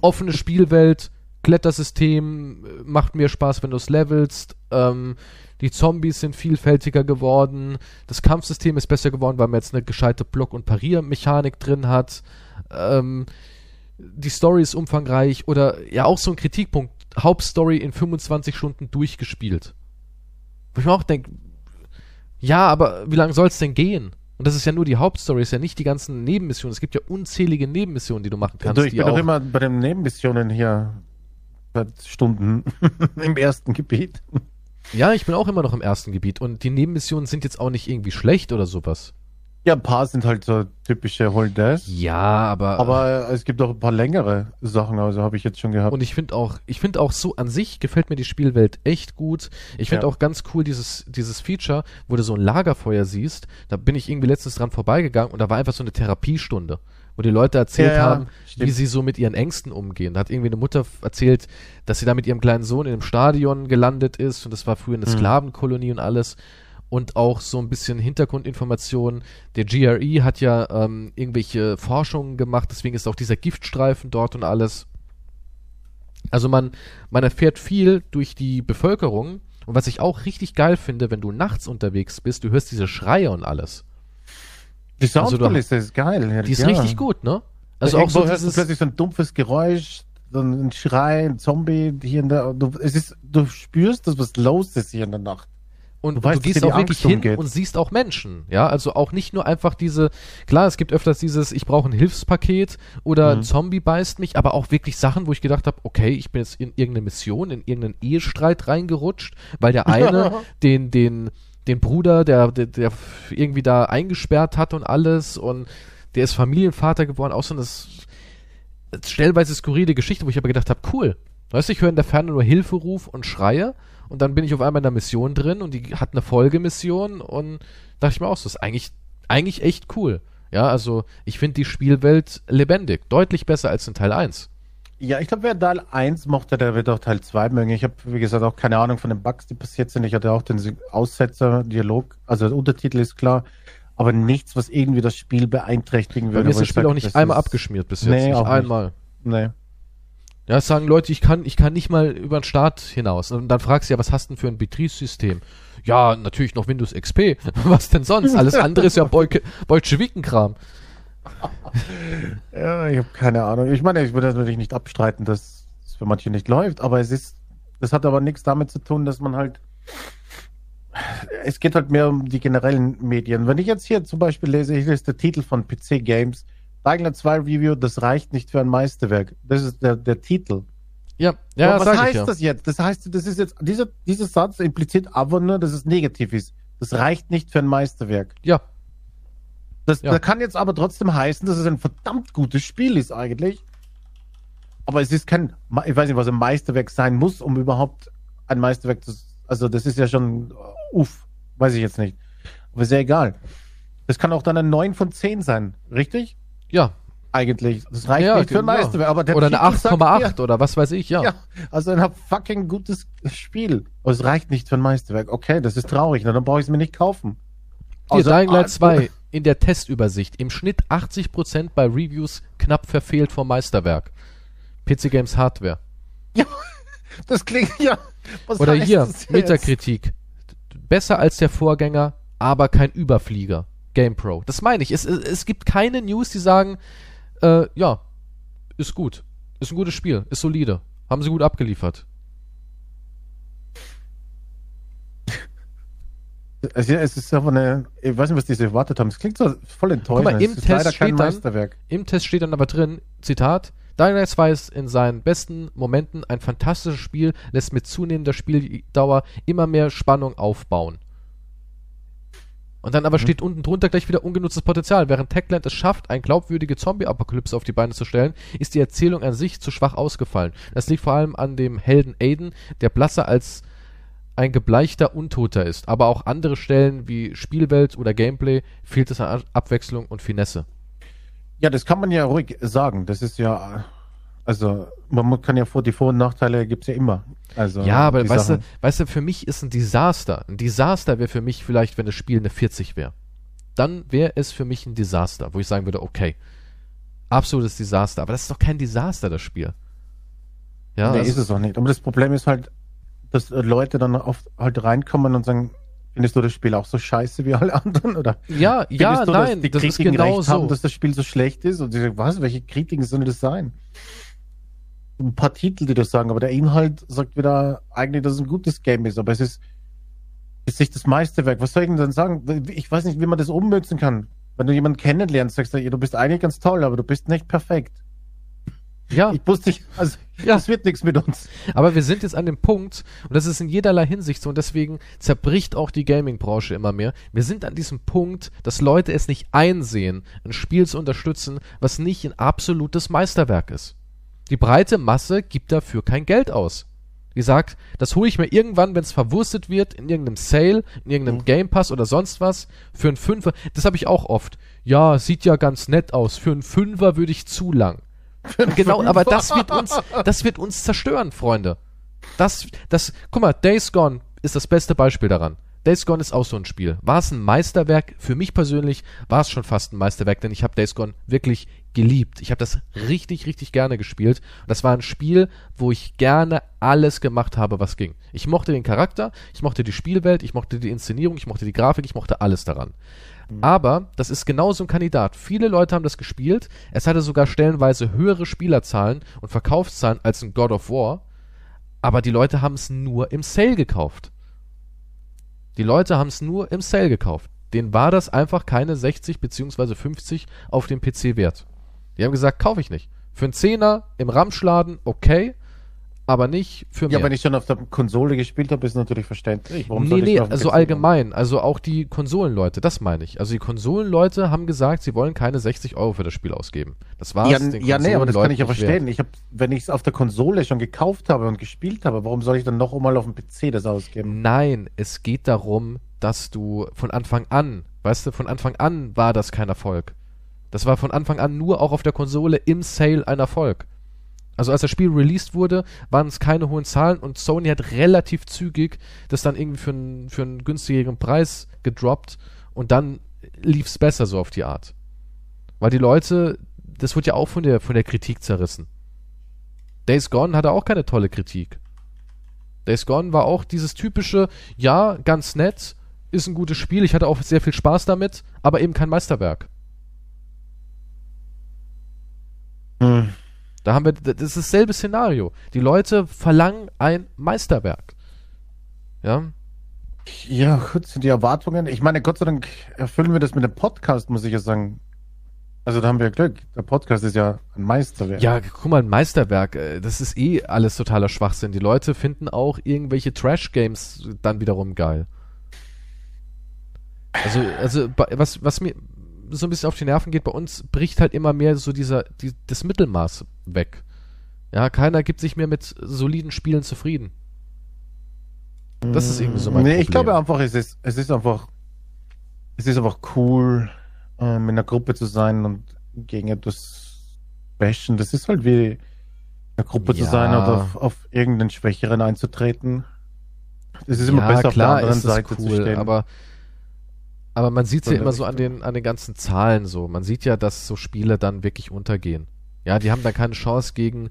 Offene Spielwelt, Klettersystem äh, macht mir Spaß, wenn du es levelst. Ähm, die Zombies sind vielfältiger geworden. Das Kampfsystem ist besser geworden, weil man jetzt eine gescheite Block- und Pariermechanik drin hat. Ähm, die Story ist umfangreich oder ja auch so ein Kritikpunkt. Hauptstory in 25 Stunden durchgespielt. Wo ich mir auch denke, ja, aber wie lange soll es denn gehen? Und das ist ja nur die Hauptstory, ist ja nicht die ganzen Nebenmissionen. Es gibt ja unzählige Nebenmissionen, die du machen kannst. Du, ich bin doch immer bei den Nebenmissionen hier seit Stunden (laughs) im ersten Gebiet. Ja, ich bin auch immer noch im ersten Gebiet und die Nebenmissionen sind jetzt auch nicht irgendwie schlecht oder sowas. Ja, ein paar sind halt so typische Holdes. Ja, aber. Aber es gibt auch ein paar längere Sachen, also habe ich jetzt schon gehabt. Und ich finde auch, ich finde auch so an sich gefällt mir die Spielwelt echt gut. Ich finde Ja. auch ganz cool dieses, dieses Feature, wo du so ein Lagerfeuer siehst. Da bin ich irgendwie letztens dran vorbeigegangen und da war einfach so eine Therapiestunde, wo die Leute erzählt Ja, ja, haben, stimmt. wie sie so mit ihren Ängsten umgehen. Da hat irgendwie eine Mutter erzählt, dass sie da mit ihrem kleinen Sohn in einem Stadion gelandet ist und das war früher eine Mhm. Sklavenkolonie und alles. Und auch so ein bisschen Hintergrundinformationen. Der GRE hat ja ähm, irgendwelche Forschungen gemacht, deswegen ist auch dieser Giftstreifen dort und alles. Also man, man erfährt viel durch die Bevölkerung. Und was ich auch richtig geil finde, wenn du nachts unterwegs bist, du hörst diese Schreie und alles. Die also du- Soundkulisse ist geil. ja, Die ist ja. richtig gut, ne? Also Also auch so hörst du plötzlich so ein dumpfes Geräusch, so ein Schrei, ein Zombie hier in der. Du, es ist, du spürst, dass was los ist hier in der Nacht. und du du, weißt, dass gehst auch wirklich hin umgeht. und siehst auch Menschen, ja, also auch nicht nur einfach diese, klar, es gibt öfters dieses, ich brauche ein Hilfspaket oder Mhm. ein Zombie beißt mich, aber auch wirklich Sachen, wo ich gedacht habe, okay, ich bin jetzt in irgendeine Mission, in irgendeinen Ehestreit reingerutscht, weil der (laughs) eine den, den, den Bruder, der, der, der irgendwie da eingesperrt hat und alles und der ist Familienvater geworden, auch so eine stellweise skurrile Geschichte, wo ich aber gedacht habe, cool. Weißt du, ich höre in der Ferne nur Hilferuf und Schreie und dann bin ich auf einmal in der Mission drin und die hat eine Folgemission und dachte ich mir auch, so, das ist eigentlich, eigentlich echt cool. Ja, also ich finde die Spielwelt lebendig, deutlich besser als in Teil 1. Ja, ich glaube, wer Teil 1 mochte, der wird auch Teil 2 mögen. Ich habe, wie gesagt, auch keine Ahnung von den Bugs, die passiert sind. Ich hatte auch den Aussetzer, Dialog, also der Untertitel ist klar, aber nichts, was irgendwie das Spiel beeinträchtigen Bei würde. mir ist das Spiel sag, auch nicht das einmal abgeschmiert bis jetzt, Nee, nicht auch nicht. einmal. Nee. Ja, es sagen Leute, ich kann, ich kann nicht mal über den Start hinaus. Und dann fragst du ja, was hast du denn für ein Betriebssystem? Ja, natürlich noch Windows XP. (laughs) Was denn sonst? Alles andere ist ja Bolke- Bolschewiken-Kram. Ja, ich habe keine Ahnung. Ich meine, ich würde natürlich nicht abstreiten, dass es für manche nicht läuft, aber es ist, das hat aber nichts damit zu tun, dass man halt, es geht halt mehr um die generellen Medien. Wenn ich jetzt hier zum Beispiel lese, hier ist der Titel von PC Games, Light 2 Review, das reicht nicht für ein Meisterwerk. Das ist der, der Titel. Ja, ja, aber was heißt ich ja. das jetzt? Das heißt, das ist jetzt, dieser, dieser Satz impliziert aber nur, dass es negativ ist. Das reicht nicht für ein Meisterwerk. Ja, Das, Ja. das kann jetzt aber trotzdem heißen, dass es ein verdammt gutes Spiel ist eigentlich. Aber es ist kein, ich weiß nicht, was ein Meisterwerk sein muss, um überhaupt ein Meisterwerk zu, also das ist ja schon, uh, uff, weiß ich jetzt nicht. Aber ist ja egal. Das kann auch dann ein 9 von 10 sein, richtig? ja. Eigentlich. Das reicht ja, nicht für ein ja. Meisterwerk. Aber der Oder eine Titel sagt 8,8 oder was weiß ich, ja. Ja, also ein fucking gutes Spiel. Aber es reicht nicht für ein Meisterwerk. Okay, das ist traurig. Na, dann brauche ich es mir nicht kaufen. Hier, Also, Dying Light ah, 2 in der Testübersicht. Im Schnitt 80% bei Reviews knapp verfehlt vom Meisterwerk. PC Games Hardware. (laughs) Das klingt ja. Was Oder hier? Metakritik. Besser als der Vorgänger, aber kein Überflieger. GamePro. Das meine ich. Es, es, es gibt keine News, die sagen, äh, ja, ist gut. Ist ein gutes Spiel. Ist solide. Haben sie gut abgeliefert. Also, es ist aber eine. Ich weiß nicht, was die so erwartet haben. Es klingt so voll enttäuschend. mal, im es ist Test leider kein steht dann-. Im Test steht dann aber drin, Zitat, Dying Light 2 ist in seinen besten Momenten ein fantastisches Spiel, lässt mit zunehmender Spieldauer immer mehr Spannung aufbauen. Und dann aber steht unten drunter gleich wieder ungenutztes Potenzial. Während Techland es schafft, eine glaubwürdige Zombie-Apokalypse auf die Beine zu stellen, ist die Erzählung an sich zu schwach ausgefallen. Das liegt vor allem an dem Helden Aiden, der blasser als ein gebleichter Untoter ist. Aber auch andere Stellen wie Spielwelt oder Gameplay fehlt es an Abwechslung und Finesse. Ja, das kann man ja ruhig sagen. Das ist ja. Also, man kann ja vor, die Vor- und Nachteile gibt es ja immer. Also, Ja, aber weißt du, weißt du, für mich ist ein Desaster. Ein Desaster wäre für mich vielleicht, wenn das Spiel eine 40 wäre. Dann wäre es für mich ein Desaster, wo ich sagen würde, okay, absolutes Desaster. Aber das ist doch kein Desaster, das Spiel. Ja, nee, also- ist es auch nicht. Aber das Problem ist halt, dass äh, Leute dann oft halt reinkommen und sagen, findest du das Spiel auch so scheiße wie alle anderen? Oder ja, ja, du, nein, dass die das ist Kritiken genau recht so. haben, dass das Spiel so schlecht ist? Und sie sagen, was, welche Kritiken sollen das sein? Ein paar Titel, die das sagen, aber der Inhalt sagt wieder eigentlich, dass es ein gutes Game ist, aber es ist, ist nicht das Meisterwerk. Was soll ich denn dann sagen? Ich weiß nicht, wie man das ummünzen kann. Wenn du jemanden kennenlernst, sagst du, ja, du bist eigentlich ganz toll, aber du bist nicht perfekt. Ja. Ich wusste nicht, also ja. das wird nichts mit uns. Aber wir sind jetzt an dem Punkt, und das ist in jederlei Hinsicht so, und deswegen zerbricht auch die Gaming-Branche immer mehr. Wir sind an diesem Punkt, dass Leute es nicht einsehen, ein Spiel zu unterstützen, was nicht ein absolutes Meisterwerk ist. Die breite Masse gibt dafür kein Geld aus. Die sagt, das hole ich mir irgendwann, wenn es verwurstet wird, in irgendeinem Sale, in irgendeinem mhm. Game Pass oder sonst was, für einen Fünfer. Das habe ich auch oft. Ja, sieht ja ganz nett aus. Für einen Fünfer würde ich zu lang. (laughs) genau, aber das wird uns, das wird uns zerstören, Freunde. Das, das, guck mal, Days Gone ist das beste Beispiel daran. Days Gone ist auch so ein Spiel. War es ein Meisterwerk? Für mich persönlich war es schon fast ein Meisterwerk, denn ich habe Days Gone wirklich geliebt. Ich habe das richtig, richtig gerne gespielt. Das war ein Spiel, wo ich gerne alles gemacht habe, was ging. Ich mochte den Charakter, ich mochte die Spielwelt, ich mochte die Inszenierung, ich mochte die Grafik, ich mochte alles daran. Mhm. Aber das ist genau so ein Kandidat. Viele Leute haben das gespielt. Es hatte sogar stellenweise höhere Spielerzahlen und Verkaufszahlen als ein God of War. Aber die Leute haben es nur im Sale gekauft. Die Leute haben es nur im Sale gekauft. Denen war das einfach keine 60 bzw. 50 auf dem PC wert. Die haben gesagt, kaufe ich nicht. Für einen Zehner im Ramschladen, okay aber nicht für mich. Ja, wenn ich schon auf der Konsole gespielt habe, ist natürlich verständlich. Warum nee, nee, also allgemein, also auch die Konsolenleute, das meine ich. Also die Konsolenleute haben gesagt, sie wollen keine 60 Euro für das Spiel ausgeben. Das war's. Ja, ja nee, aber das kann ich ja verstehen. Ich hab, wenn ich es auf der Konsole schon gekauft habe und gespielt habe, warum soll ich dann noch einmal auf dem PC das ausgeben? Nein, es geht darum, dass du von Anfang an, weißt du, von Anfang an war das kein Erfolg. Das war von Anfang an nur auch auf der Konsole im Sale ein Erfolg. Also als das Spiel released wurde, waren es keine hohen Zahlen und Sony hat relativ zügig das dann irgendwie für einen, für einen günstigeren Preis gedroppt und dann lief es besser so auf die Art. Weil die Leute, das wurde ja auch von der, von der Kritik zerrissen. Days Gone hatte auch keine tolle Kritik. Days Gone war auch dieses typische, ja, ganz nett, ist ein gutes Spiel, ich hatte auch sehr viel Spaß damit, aber eben kein Meisterwerk. Hm. Da haben wir, das ist dasselbe Szenario. Die Leute verlangen ein Meisterwerk. Ja. Ja, gut, sind die Erwartungen. Ich meine, Gott sei Dank erfüllen wir das mit dem Podcast, muss ich ja sagen. Also da haben wir Glück. Der Podcast ist ja ein Meisterwerk. Ja, guck mal, ein Meisterwerk. Äh, das ist eh alles totaler Schwachsinn. Die Leute finden auch irgendwelche Trash-Games dann wiederum geil. Also, also was, was mir, so ein bisschen auf die Nerven geht, bei uns bricht halt immer mehr so dieser, die, das Mittelmaß weg. Ja, keiner gibt sich mehr mit soliden Spielen zufrieden. Das ist irgendwie so mein nee, Problem. ich glaube einfach, es ist, es ist einfach, es ist einfach cool, ähm, in einer Gruppe zu sein und gegen etwas bashen. Das ist halt wie in einer Gruppe ja. zu sein und auf, auf irgendeinen Schwächeren einzutreten. Es ist immer ja, besser klar, auf der anderen Seite cool, zu stehen. Aber aber man sieht es ja immer so an den, an den ganzen Zahlen so. Man sieht ja, dass so Spiele dann wirklich untergehen. Ja, die haben da keine Chance gegen.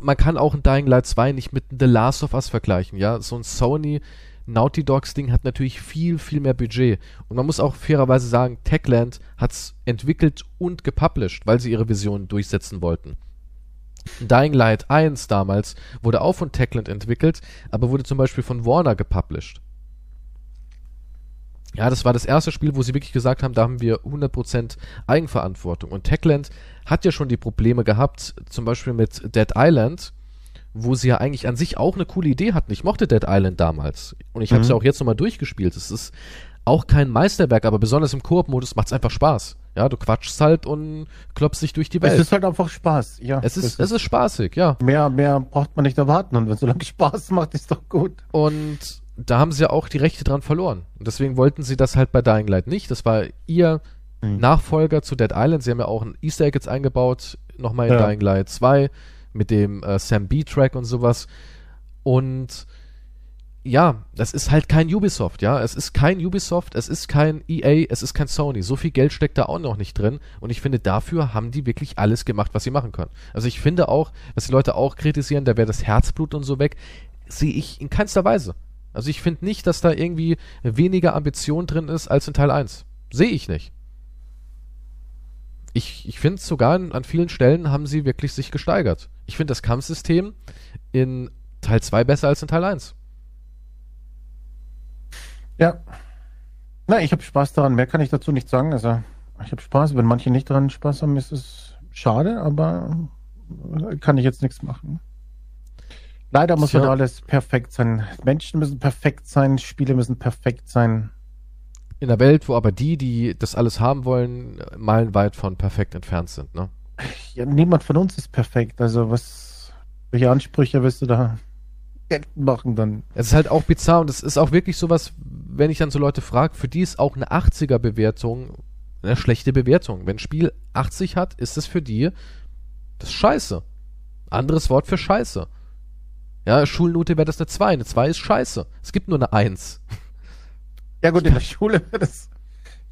Man kann auch ein Dying Light 2 nicht mit The Last of Us vergleichen. Ja, so ein Sony Naughty Dogs Ding hat natürlich viel, viel mehr Budget. Und man muss auch fairerweise sagen, Techland hat's entwickelt und gepublished, weil sie ihre Vision durchsetzen wollten. Dying Light 1 damals wurde auch von Techland entwickelt, aber wurde zum Beispiel von Warner gepublished. Ja, das war das erste Spiel, wo sie wirklich gesagt haben, da haben wir 100% Eigenverantwortung. Und Techland hat ja schon die Probleme gehabt, zum Beispiel mit Dead Island, wo sie ja eigentlich an sich auch eine coole Idee hatten. Ich mochte Dead Island damals. Und ich mhm. habe es ja auch jetzt nochmal durchgespielt. Es ist auch kein Meisterwerk, aber besonders im Koop-Modus macht es einfach Spaß. Ja, du quatschst halt und klopfst dich durch die Welt. Es ist halt einfach Spaß, ja. Es ist, es ist spaßig, ja. Mehr, mehr braucht man nicht erwarten. Und wenn es so lange Spaß macht, ist doch gut. Und da haben sie ja auch die Rechte dran verloren. Und deswegen wollten sie das halt bei Dying Light nicht. Das war ihr mhm. Nachfolger zu Dead Island. Sie haben ja auch ein Easter Egg jetzt eingebaut, nochmal in ja. Dying Light 2 mit dem äh, Sam B-Track und sowas. Und ja, das ist halt kein Ubisoft, ja. Es ist kein Ubisoft, es ist kein EA, es ist kein Sony. So viel Geld steckt da auch noch nicht drin. Und ich finde, dafür haben die wirklich alles gemacht, was sie machen können. Also ich finde auch, was die Leute auch kritisieren, da wäre das Herzblut und so weg, sehe ich in keinster Weise. Also ich finde nicht, dass da irgendwie weniger Ambition drin ist als in Teil 1. Sehe ich nicht. Ich, ich finde sogar an vielen Stellen haben sie wirklich sich gesteigert. Ich finde das Kampfsystem in Teil 2 besser als in Teil 1. Ja. Na, ich habe Spaß daran. Mehr kann ich dazu nicht sagen. Also, ich habe Spaß. Wenn manche nicht daran Spaß haben, ist es schade, aber kann ich jetzt nichts machen. Leider muss Tja. halt alles perfekt sein. Menschen müssen perfekt sein, Spiele müssen perfekt sein. In einer Welt, wo aber die, die das alles haben wollen, meilenweit von perfekt entfernt sind, ne? Ja, niemand von uns ist perfekt. Also was, welche Ansprüche willst du da machen dann? Es ist halt auch bizarr und es ist auch wirklich sowas, wenn ich dann so Leute frage, für die ist auch eine 80er-Bewertung eine schlechte Bewertung. Wenn ein Spiel 80 hat, ist es für die das Scheiße. Anderes Wort für Scheiße. Ja, Schulnote wäre das eine 2. Eine 2 ist Scheiße. Es gibt nur eine 1. Ja gut, in der Schule wird das.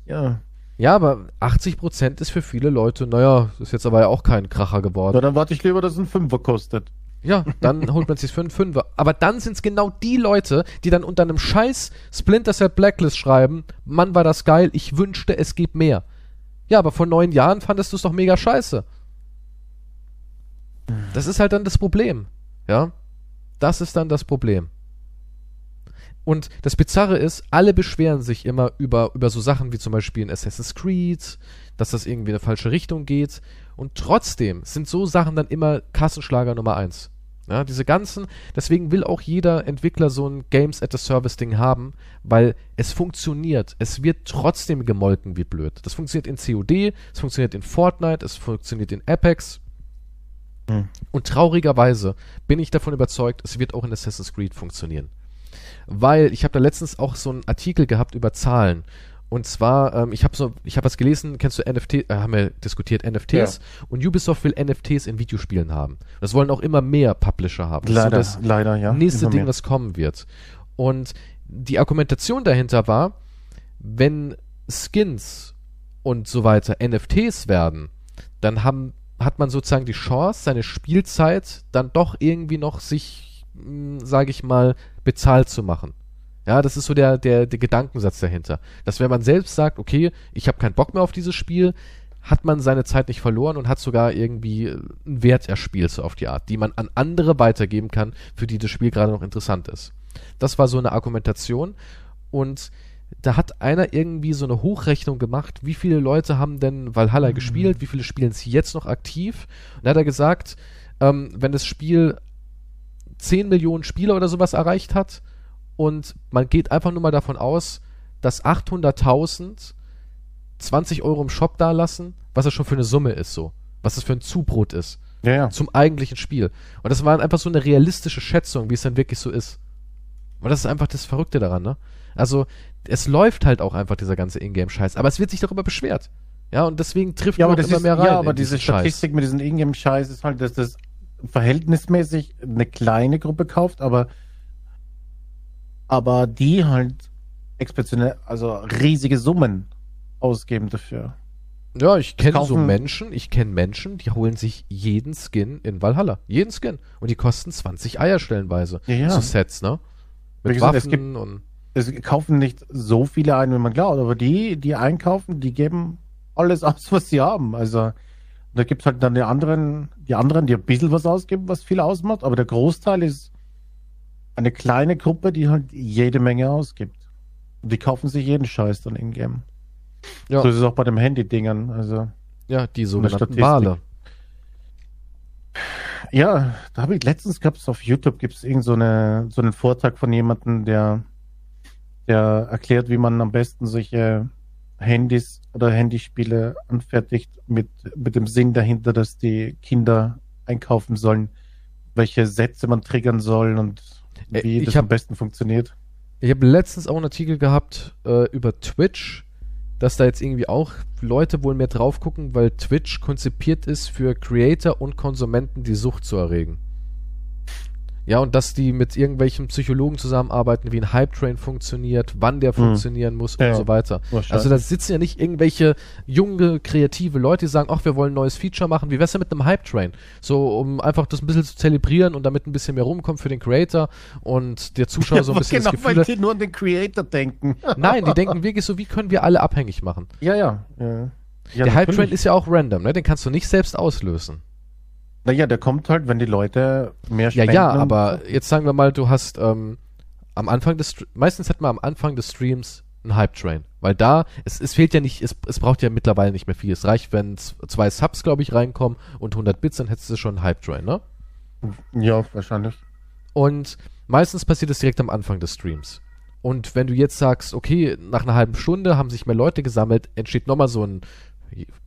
Ja. Ja, aber 80% ist für viele Leute, naja, ist jetzt aber ja auch kein Kracher geworden. ja. Dann warte ich lieber, dass es ein Fünfer kostet. Ja, dann (laughs) holt man sich für einen Fünfer. Aber dann sind es genau die Leute, die dann unter einem scheiß Splinter Cell Blacklist schreiben, Mann, war das geil, ich wünschte, es gibt mehr. Ja, aber vor neun Jahren fandest du es doch mega scheiße. Das ist halt dann das Problem. Ja, das ist dann das Problem. Und das Bizarre ist, alle beschweren sich immer über, über so Sachen wie zum Beispiel in Assassin's Creed, dass das irgendwie in eine falsche Richtung geht. Und trotzdem sind so Sachen dann immer Kassenschlager Nummer eins. Ja, diese ganzen, deswegen will auch jeder Entwickler so ein Games at a Service Ding haben, weil es funktioniert. Es wird trotzdem gemolken wie blöd. Das funktioniert in COD, es funktioniert in Fortnite, es funktioniert in Apex. Hm. Und traurigerweise bin ich davon überzeugt, es wird auch in Assassin's Creed funktionieren. Weil ich habe da letztens auch so einen Artikel gehabt über Zahlen. Und zwar, ähm, ich habe so, ich habe was gelesen, kennst du NFT, äh, haben wir diskutiert, NFTs. Und Ubisoft will NFTs in Videospielen haben. Das wollen auch immer mehr Publisher haben. Das ist Leider, so das leider, ja. nächste Ding, was kommen wird. Und die Argumentation dahinter war, wenn Skins und so weiter NFTs werden, dann haben, hat man sozusagen die Chance, seine Spielzeit dann doch irgendwie noch sich, sage ich mal, bezahlt zu machen. Ja, das ist so der, der, der Gedankensatz dahinter. Dass wenn man selbst sagt, okay, ich habe keinen Bock mehr auf dieses Spiel, hat man seine Zeit nicht verloren und hat sogar irgendwie einen Wert erspielt, so auf die Art, die man an andere weitergeben kann, für die das Spiel gerade noch interessant ist. Das war so eine Argumentation und da hat einer irgendwie so eine Hochrechnung gemacht, wie viele Leute haben denn Valhalla gespielt, wie viele spielen es jetzt noch aktiv. Und da hat er gesagt, ähm, wenn das Spiel 10 Millionen Spieler oder sowas erreicht hat und man geht einfach nur mal davon aus, dass 800.000 20 Euro im Shop dalassen, was das schon für eine Summe ist so, was das für ein Zubrot ist Ja, ja. zum eigentlichen Spiel. Und das war einfach so eine realistische Schätzung, wie es dann wirklich so ist. Und das ist einfach das Verrückte daran, ne? Also, es läuft halt auch einfach dieser ganze Ingame-Scheiß, aber es wird sich darüber beschwert. Ja, und deswegen trifft Ja, man immer ist, mehr rein. ja, aber diese diesen Scheiß. Statistik mit diesem Ingame-Scheiß ist halt, dass das verhältnismäßig eine kleine Gruppe kauft, aber, aber die halt exponentiell, also riesige Summen ausgeben dafür. Ja, ich kenne so Menschen, ich kenne Menschen, die holen sich jeden Skin in Valhalla. Jeden Skin. Und die kosten 20 Eier stellenweise. Ja, ja. So Sets, ne? Mit gesagt, es Waffen und. Es kaufen nicht so viele ein, wie man glaubt, aber die, die einkaufen, die geben alles (laughs) aus, was sie haben. Also da gibt's halt dann die anderen, die anderen, die ein bisschen was ausgeben, was viel ausmacht, aber der Großteil ist eine kleine Gruppe, die halt jede Menge ausgibt. Und die kaufen sich jeden Scheiß dann in-game. Ja. So ist es auch bei den Handy-Dingern. Also Ja, die sogenannten. Wale. Ja, da habe ich letztens gab es auf YouTube gibt es irgend so, eine, so einen Vortrag von jemandem, der, der erklärt, wie man am besten solche Handys oder Handyspiele anfertigt mit, mit dem Sinn dahinter, dass die Kinder einkaufen sollen, welche Sätze man triggern soll und Äh, wie ich das hab- am besten funktioniert. Ich habe letztens auch einen Artikel gehabt äh, über Twitch, dass da jetzt irgendwie auch Leute wohl mehr drauf gucken, weil Twitch konzipiert ist für Creator und Konsumenten die Sucht zu erregen. Ja, und dass die mit irgendwelchen Psychologen zusammenarbeiten, wie ein Hype-Train funktioniert, wann der funktionieren muss und Ja. so weiter. Also da sitzen ja nicht irgendwelche junge, kreative Leute, die sagen, ach, wir wollen ein neues Feature machen. Wie wär's denn mit einem Hype-Train? So, um einfach das ein bisschen zu zelebrieren und damit ein bisschen mehr rumkommt für den Creator und der Zuschauer so ein (laughs) bisschen genau, das Gefühl weil die nur an den Creator denken. (laughs) Nein, die denken wirklich so, wie können wir alle abhängig machen? ja, ja. ja. ja der Hype-Train natürlich. ist ja auch random, ne? Den kannst du nicht selbst auslösen. Naja, der kommt halt, wenn die Leute mehr Ja, spenden. ja, und aber jetzt sagen wir mal, du hast ähm, am Anfang des meistens hat man am Anfang des Streams einen Hype-Train. Weil da, es, es fehlt ja nicht, es, es braucht ja mittlerweile nicht mehr viel. Es reicht, wenn zwei Subs, glaube ich, reinkommen und 100 Bits, dann hättest du schon einen Hype-Train, ne? Ja, wahrscheinlich. Und meistens passiert es direkt am Anfang des Streams. Und wenn du jetzt sagst, okay, nach einer halben Stunde haben sich mehr Leute gesammelt, entsteht nochmal so ein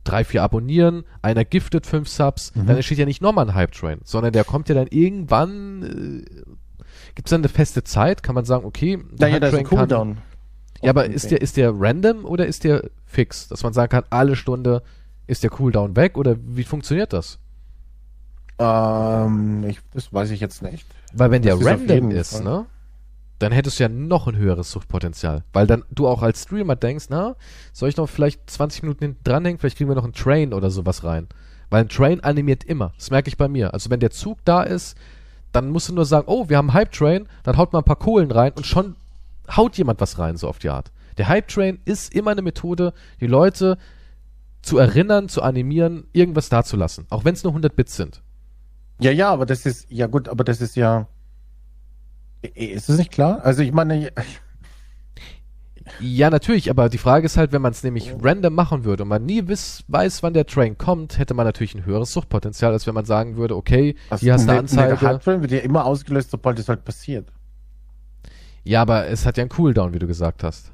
drei, vier Abonnieren, einer giftet fünf Subs, Mhm. dann entsteht ja nicht nochmal ein Hype-Train, sondern der kommt ja dann irgendwann, äh, gibt es dann eine feste Zeit, kann man sagen, okay, Ja, ja, ein Hype-Train kann- Cooldown. Ja, aber ist der, ist der random oder ist der fix? Dass man sagen kann, alle Stunde ist der Cooldown weg oder wie funktioniert das? Ähm, ich, das weiß ich jetzt nicht. Weil wenn der Das auf random ist, ne? Dann hättest du ja noch ein höheres Suchtpotenzial. Weil dann du auch als Streamer denkst, na, soll ich noch vielleicht 20 Minuten hinten dranhängen? Vielleicht kriegen wir noch einen Train oder sowas rein. Weil ein Train animiert immer. Das merke ich bei mir. Also wenn der Zug da ist, dann musst du nur sagen, oh, wir haben einen Hype-Train, dann haut man ein paar Kohlen rein und schon haut jemand was rein, so auf die Art. Der Hype-Train ist immer eine Methode, die Leute zu erinnern, zu animieren, irgendwas dazulassen. Auch wenn es nur 100 Bits sind. Ja, ja, aber das ist, ja gut, aber das ist ja. Ist das nicht klar? Also ich meine, Ja, natürlich, aber die Frage ist halt, wenn man es nämlich random machen würde und man nie wiss, weiß, wann der Train kommt, hätte man natürlich ein höheres Suchtpotenzial, als wenn man sagen würde, okay, hier hast du eine Der Anzeige. Hype-Train wird ja immer ausgelöst, sobald es halt passiert. Ja, aber es hat ja einen Cooldown, wie du gesagt hast.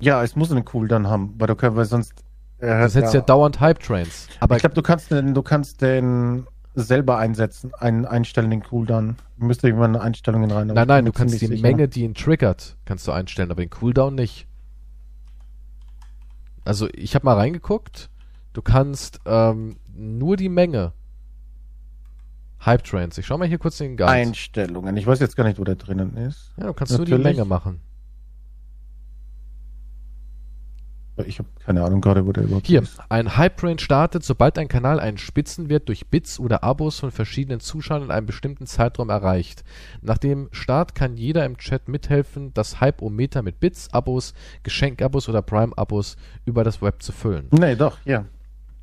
Ja, es muss einen Cooldown haben, weil du kannst, weil sonst. äh, Das hättest ja, dauernd Hype-Trains. Aber ich glaube, du kannst den, du kannst den selber einsetzen, einen einstellen, den Cooldown. Du müsst irgendwann Einstellungen rein. nein, nein, du kannst die sicher. Menge, die ihn triggert, kannst du einstellen, aber den Cooldown nicht. Also, ich habe mal reingeguckt, du kannst ähm, nur die Menge Hype-Trains. Ich schau mal hier kurz den Guide. Einstellungen. Ich weiß jetzt gar nicht, wo der drinnen ist. Ja, du kannst nur die Natürlich. Menge machen. Ich habe keine Ahnung gerade, wo der überhaupt Hier, ist. ein Hype-Train startet, sobald ein Kanal einen Spitzenwert durch Bits oder Abos von verschiedenen Zuschauern in einem bestimmten Zeitraum erreicht. Nach dem Start kann jeder im Chat mithelfen, das Hype-O-Meter mit Bits, Abos, Geschenkabos oder Prime-Abos über das Web zu füllen. Nee, doch, ja.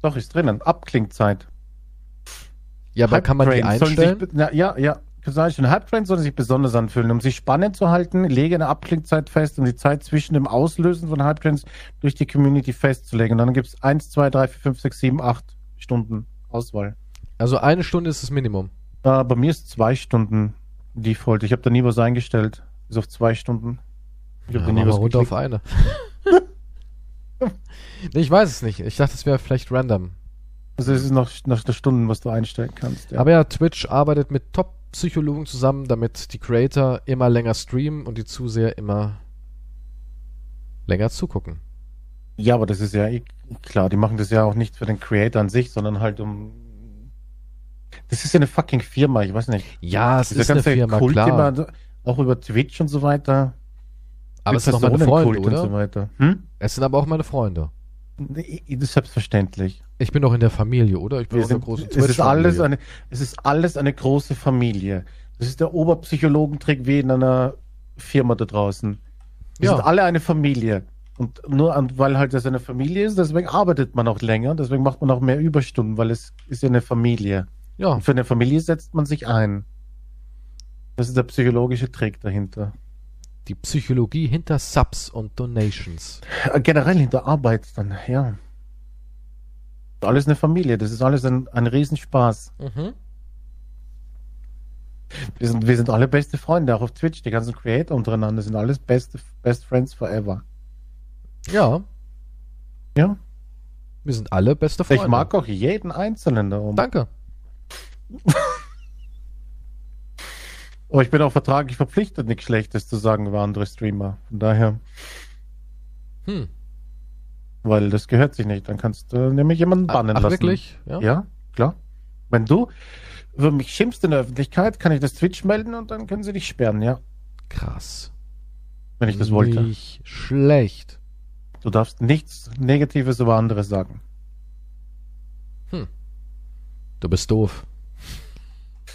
Doch, ist drinnen. Abklingzeit. Ja, aber kann man die einstellen? Sich, na, ja, ja. Du einstellen. Hype-Trains sollen sich besonders anfühlen. Um sich spannend zu halten, lege eine Abklingzeit fest, um die Zeit zwischen dem Auslösen von Hype-Trains durch die Community festzulegen. Und dann gibt es 1, 2, 3, 4, 5, 6, 7, 8 Stunden Auswahl. Also eine Stunde ist das Minimum. Äh, bei mir ist zwei Stunden Default. Ich habe da nie was eingestellt. Ist auf zwei Stunden. Ich Ja, habe da mach nie was runter geklickt. auf eine. (laughs) nee, ich weiß es nicht. Ich dachte, es wäre vielleicht random. Also es ist noch nach der Stunden, was du einstellen kannst. Ja. Aber ja, Twitch arbeitet mit Top-Psychologen zusammen, damit die Creator immer länger streamen und die Zuseher immer länger zugucken. Ja, aber das ist ja eh klar, die machen das ja auch nicht für den Creator an sich, sondern halt um. Das ist ja eine fucking Firma, ich weiß nicht. Ja, es Dieser ist eine Firma, Kult klar. immer, auch über Twitch und so weiter. aber es sind noch meine Freunde, Personenkult oder? Und so weiter. Hm? Es sind aber auch meine Freunde. Das ist selbstverständlich. Ich bin doch in der Familie, oder? Ich bin Wir auch in der großen es, ist alles eine, es ist alles eine große Familie. Das ist der Oberpsychologentrick wie in einer Firma da draußen. Wir Ja. sind alle eine Familie. Und nur an, weil halt das eine Familie ist, deswegen arbeitet man auch länger, deswegen macht man auch mehr Überstunden, weil es ist ja eine Familie. Ja, Und für eine Familie setzt man sich ein. Das ist der psychologische Trick dahinter. die Psychologie hinter Subs und Donations. Äh, Generell hinter Arbeit dann, ja. Alles eine Familie, das ist alles ein, ein Riesenspaß. Mhm. Wir sind, wir sind alle beste Freunde, auch auf Twitch. Die ganzen Creator untereinander sind alles beste, best friends forever. Ja, Ja. wir sind alle beste Freunde. Ich mag auch jeden Einzelnen da oben. Danke. Aber (laughs) ich bin auch vertraglich verpflichtet, nichts Schlechtes zu sagen über andere Streamer. Von daher, Hm. Weil das gehört sich nicht. Dann kannst du nämlich jemanden bannen Ach, lassen. wirklich? Ja. Ja, klar. Wenn du über mich schimpfst in der Öffentlichkeit, kann ich das Twitch melden und dann können sie dich sperren, ja. Krass. Wenn ich das wollte. Nicht schlecht. Du darfst nichts Negatives über andere sagen. Du bist doof. (laughs)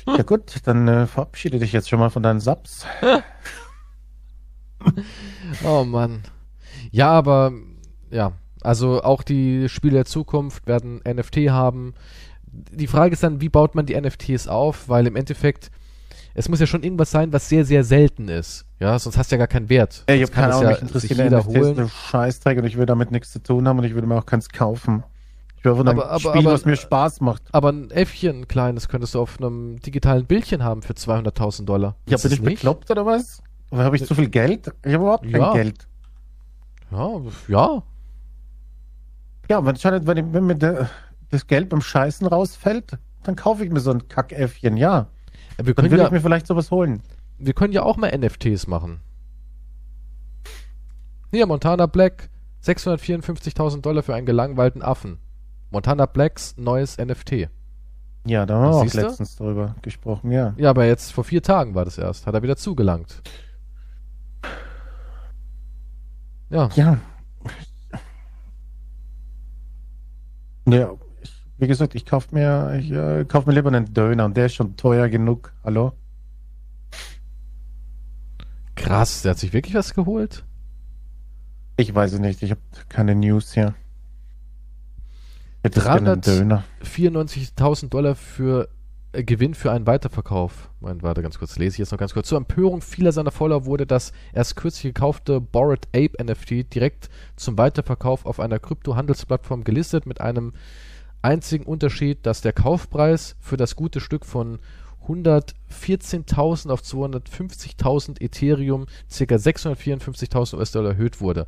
Ja gut, dann äh, verabschiede dich jetzt schon mal von deinen Subs. (laughs) Oh Mann. Ja, aber ja, also auch die Spiele der Zukunft werden NFT haben. Die Frage ist dann, wie baut man die NFTs auf? Weil im Endeffekt, es muss ja schon irgendwas sein, was sehr, sehr selten ist. Ja, sonst hast du ja gar keinen Wert. Ey, ich es Ahnung, ja mich interessiert jeder NFTs holen. eine Scheißdreck und ich will damit nichts zu tun haben und ich will mir auch keins kaufen. Ich will ein Aber- aber- Spiel, aber- was mir Spaß macht. Aber ein Äffchen, ein kleines, könntest du auf einem digitalen Bildchen haben für 200.000 Dollar. Ja, bin ich nicht? bekloppt oder was? Oder habe ich zu viel Geld? Ich habe überhaupt kein Ja. Geld. Ja, ja. Ja, wenn, wenn, wenn mir der, das Geld beim Scheißen rausfällt, dann kaufe ich mir so ein Kackäffchen, ja. Wir Dann will ja, ich mir vielleicht sowas holen. wir können ja auch mal NFTs machen. Hier, Montana Black, 654.000 Dollar für einen gelangweilten Affen. Montana Blacks neues NFT. Ja, da haben wir auch Siehst du? letztens drüber gesprochen, ja. Ja, aber jetzt vor vier Tagen war das erst. Hat er wieder zugelangt. Ja, Ja. Ja, ich, wie gesagt, ich kaufe mir, ich, äh, kauf mir lieber einen Döner und der ist schon teuer genug. Hallo? krass. Der hat sich wirklich was geholt? Ich weiß es nicht, ich habe keine News hier. Ich hätte gerne einen 300 Döner. 94.000 Dollar für Gewinn für einen Weiterverkauf. Moment, warte ganz kurz, lese ich jetzt noch ganz kurz. Zur Empörung vieler seiner Follower wurde das erst kürzlich gekaufte Bored Ape NFT direkt zum Weiterverkauf auf einer Kryptohandelsplattform gelistet mit einem einzigen Unterschied, dass der Kaufpreis für das gute Stück von 114.000 auf 250.000 Ethereum, ca. 654.000 US-Dollar erhöht wurde.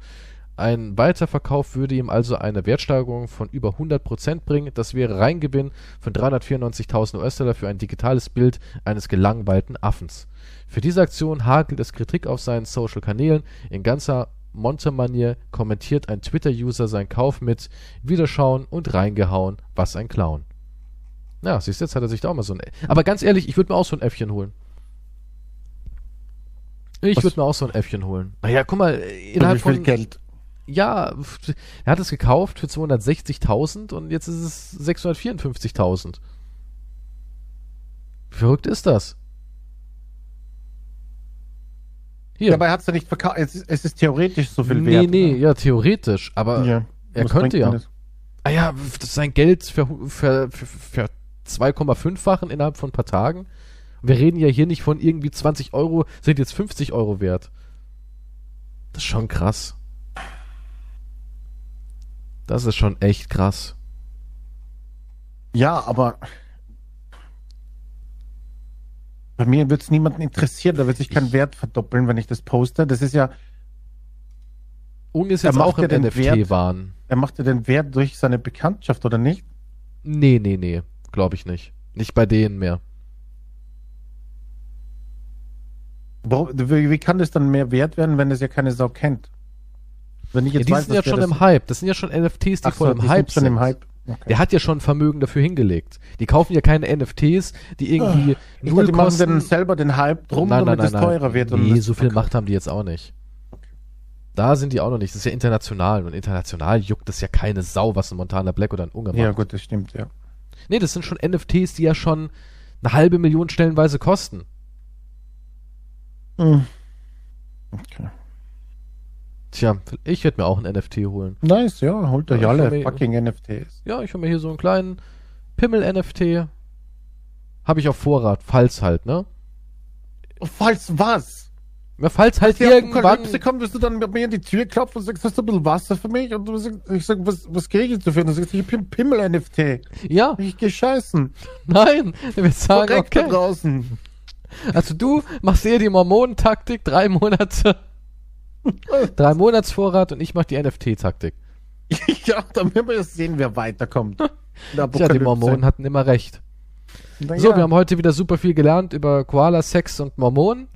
Ein Weiterverkauf würde ihm also eine Wertsteigerung von über 100% bringen. Das wäre Reingewinn von 394.000 US-Dollar für ein digitales Bild eines gelangweilten Affens. Für diese Aktion hagelt es Kritik auf seinen Social-Kanälen. In ganzer Monte-Manier kommentiert ein Twitter-User seinen Kauf mit Wiederschauen und reingehauen, was ein Clown. Ja, siehst du, jetzt hat er sich da auch mal so ein... Aber ganz ehrlich, ich würde mir auch so ein Äffchen holen. Ich würde mir auch so ein Äffchen holen. Naja, guck mal, Für innerhalb von Geld? Ja, er hat es gekauft für 260.000 und jetzt ist es 654.000. Wie verrückt ist das? Hier. Er hat es ja nicht verkauft. Es, ist- es ist theoretisch so viel nee, wert. nee, oder? ja, theoretisch. Aber Ja. er könnte ja. das? Ah ja, das ist sein Geld für, für, für, für 2,5-fachen innerhalb von ein paar Tagen. Wir reden ja hier nicht von irgendwie 20 Euro, sind jetzt 50 Euro wert. Das ist schon krass. Das ist schon echt krass. Ja, aber bei mir wird es niemanden interessieren. Da wird sich kein Wert verdoppeln, wenn ich das poste. Das ist ja, Ung ist Er jetzt macht auch im den Wert- NFT-Wahn. er macht ja den Wert durch seine Bekanntschaft, oder nicht? Nee, nee, nee. Glaube ich nicht. Nicht bei denen mehr. Warum, wie, wie kann das dann mehr wert werden, wenn es ja keine Sau kennt? Wenn ich Ja, jetzt die weiß, sind ja schon im Hype. Das sind ja schon NFTs, die Ach so, voll im die Hype sind schon im Hype. Okay. Der hat ja schon Vermögen dafür hingelegt. Die kaufen ja keine NFTs, die irgendwie Ich null dachte, die machen dann selber den Hype drum, nein, nein, damit nein, es teurer wird. und Nee, so viel verkauft. Macht haben die jetzt auch nicht. Da sind die auch noch nicht. Das ist ja international. Und international juckt das ja keine Sau, was ein Montana Black oder ein Ja, macht. gut, das stimmt, ja. Nee, das sind schon NFTs, die ja schon eine halbe Million stellenweise kosten. Hm. Okay. Tja, ich werde mir auch ein NFT holen. Nice, ja, holt euch Ja, alle mir- fucking NFTs. Ja, ich hole mir hier so einen kleinen Pimmel-NFT. Habe ich auf Vorrat, falls halt, ne? Falls was? Ja, falls halt Die irgendwann. Apokalypse kommt, wirst du dann mit mir in die Tür klopfen und sagst, hast du ein bisschen Wasser für mich? Und ich sag, was, was kriege ich dafür? Und du sagst, ich bin Pimmel-NFT. Ja, Ich geh scheißen. (laughs) nein. Wird sagen, Korrekt okay. draußen. Also du machst eher die Mormonentaktik, drei Monate. (laughs) drei Monatsvorrat und ich mach die NFT-Taktik. (laughs) ja, dann werden wir jetzt sehen, wer weiterkommt. (laughs) Tja, die Mormonen hatten immer recht. Na So, ja. wir haben heute wieder super viel gelernt über Koala, Sex und Mormonen.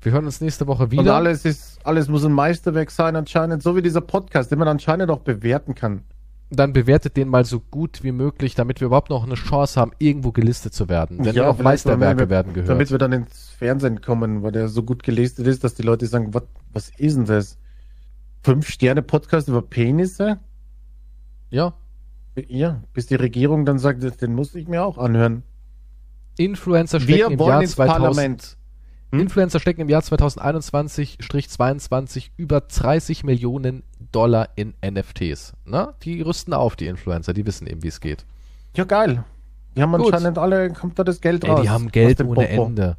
Wir hören uns nächste Woche Und wieder. alles ist, alles muss ein Meisterwerk sein anscheinend, so wie dieser Podcast, den man anscheinend auch bewerten kann. Dann bewertet den mal so gut wie möglich, damit wir überhaupt noch eine Chance haben, irgendwo gelistet zu werden. Denn Ja, vielleicht, Meisterwerke wir- werden gehört. Damit wir dann ins Fernsehen kommen, weil der so gut gelistet ist, dass die Leute sagen, was, was ist denn das? Fünf Sterne Podcast über Penisse? ja. Ja, bis die Regierung dann sagt, den muss ich mir auch anhören. Influencer stecken im wollen Jahr ins 2000. Parlament. Hm? Influencer stecken im Jahr 2021-22 über 30 Millionen Dollar in NFTs. Na, die rüsten auf, die Influencer, die wissen eben, wie es geht. Ja, geil. Die haben Gut. anscheinend alle, kommt da das Geld Ey, raus. die haben Geld ohne Popo. Ende.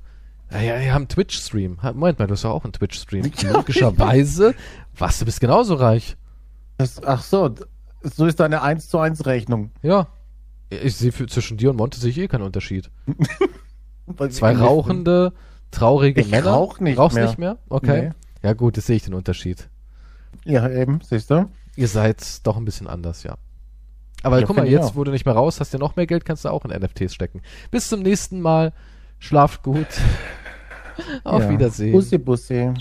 Ja, ja, wir haben einen Twitch-Stream. Moment mal, du hast ja auch einen Twitch-Stream. Logischerweise. Was, du bist genauso reich. Das, ach so, so ist deine 1 zu 1 Rechnung. Ja. Ich sehe zwischen dir und Monte sehe ich eh keinen Unterschied. (laughs) Zwei rauchende, traurige Ich Männer. rauch nicht Rauchst mehr. nicht mehr? Okay. Nee. Ja gut, jetzt sehe ich den Unterschied. Ja, eben, siehst du? Ihr seid doch ein bisschen anders, ja. Aber Ja, guck mal, ich jetzt, wo du nicht mehr raus hast, ja noch mehr Geld, kannst du auch in NFTs stecken. Bis zum nächsten Mal. Schlaft gut. Auf ja. Wiedersehen. Bussi, Bussi.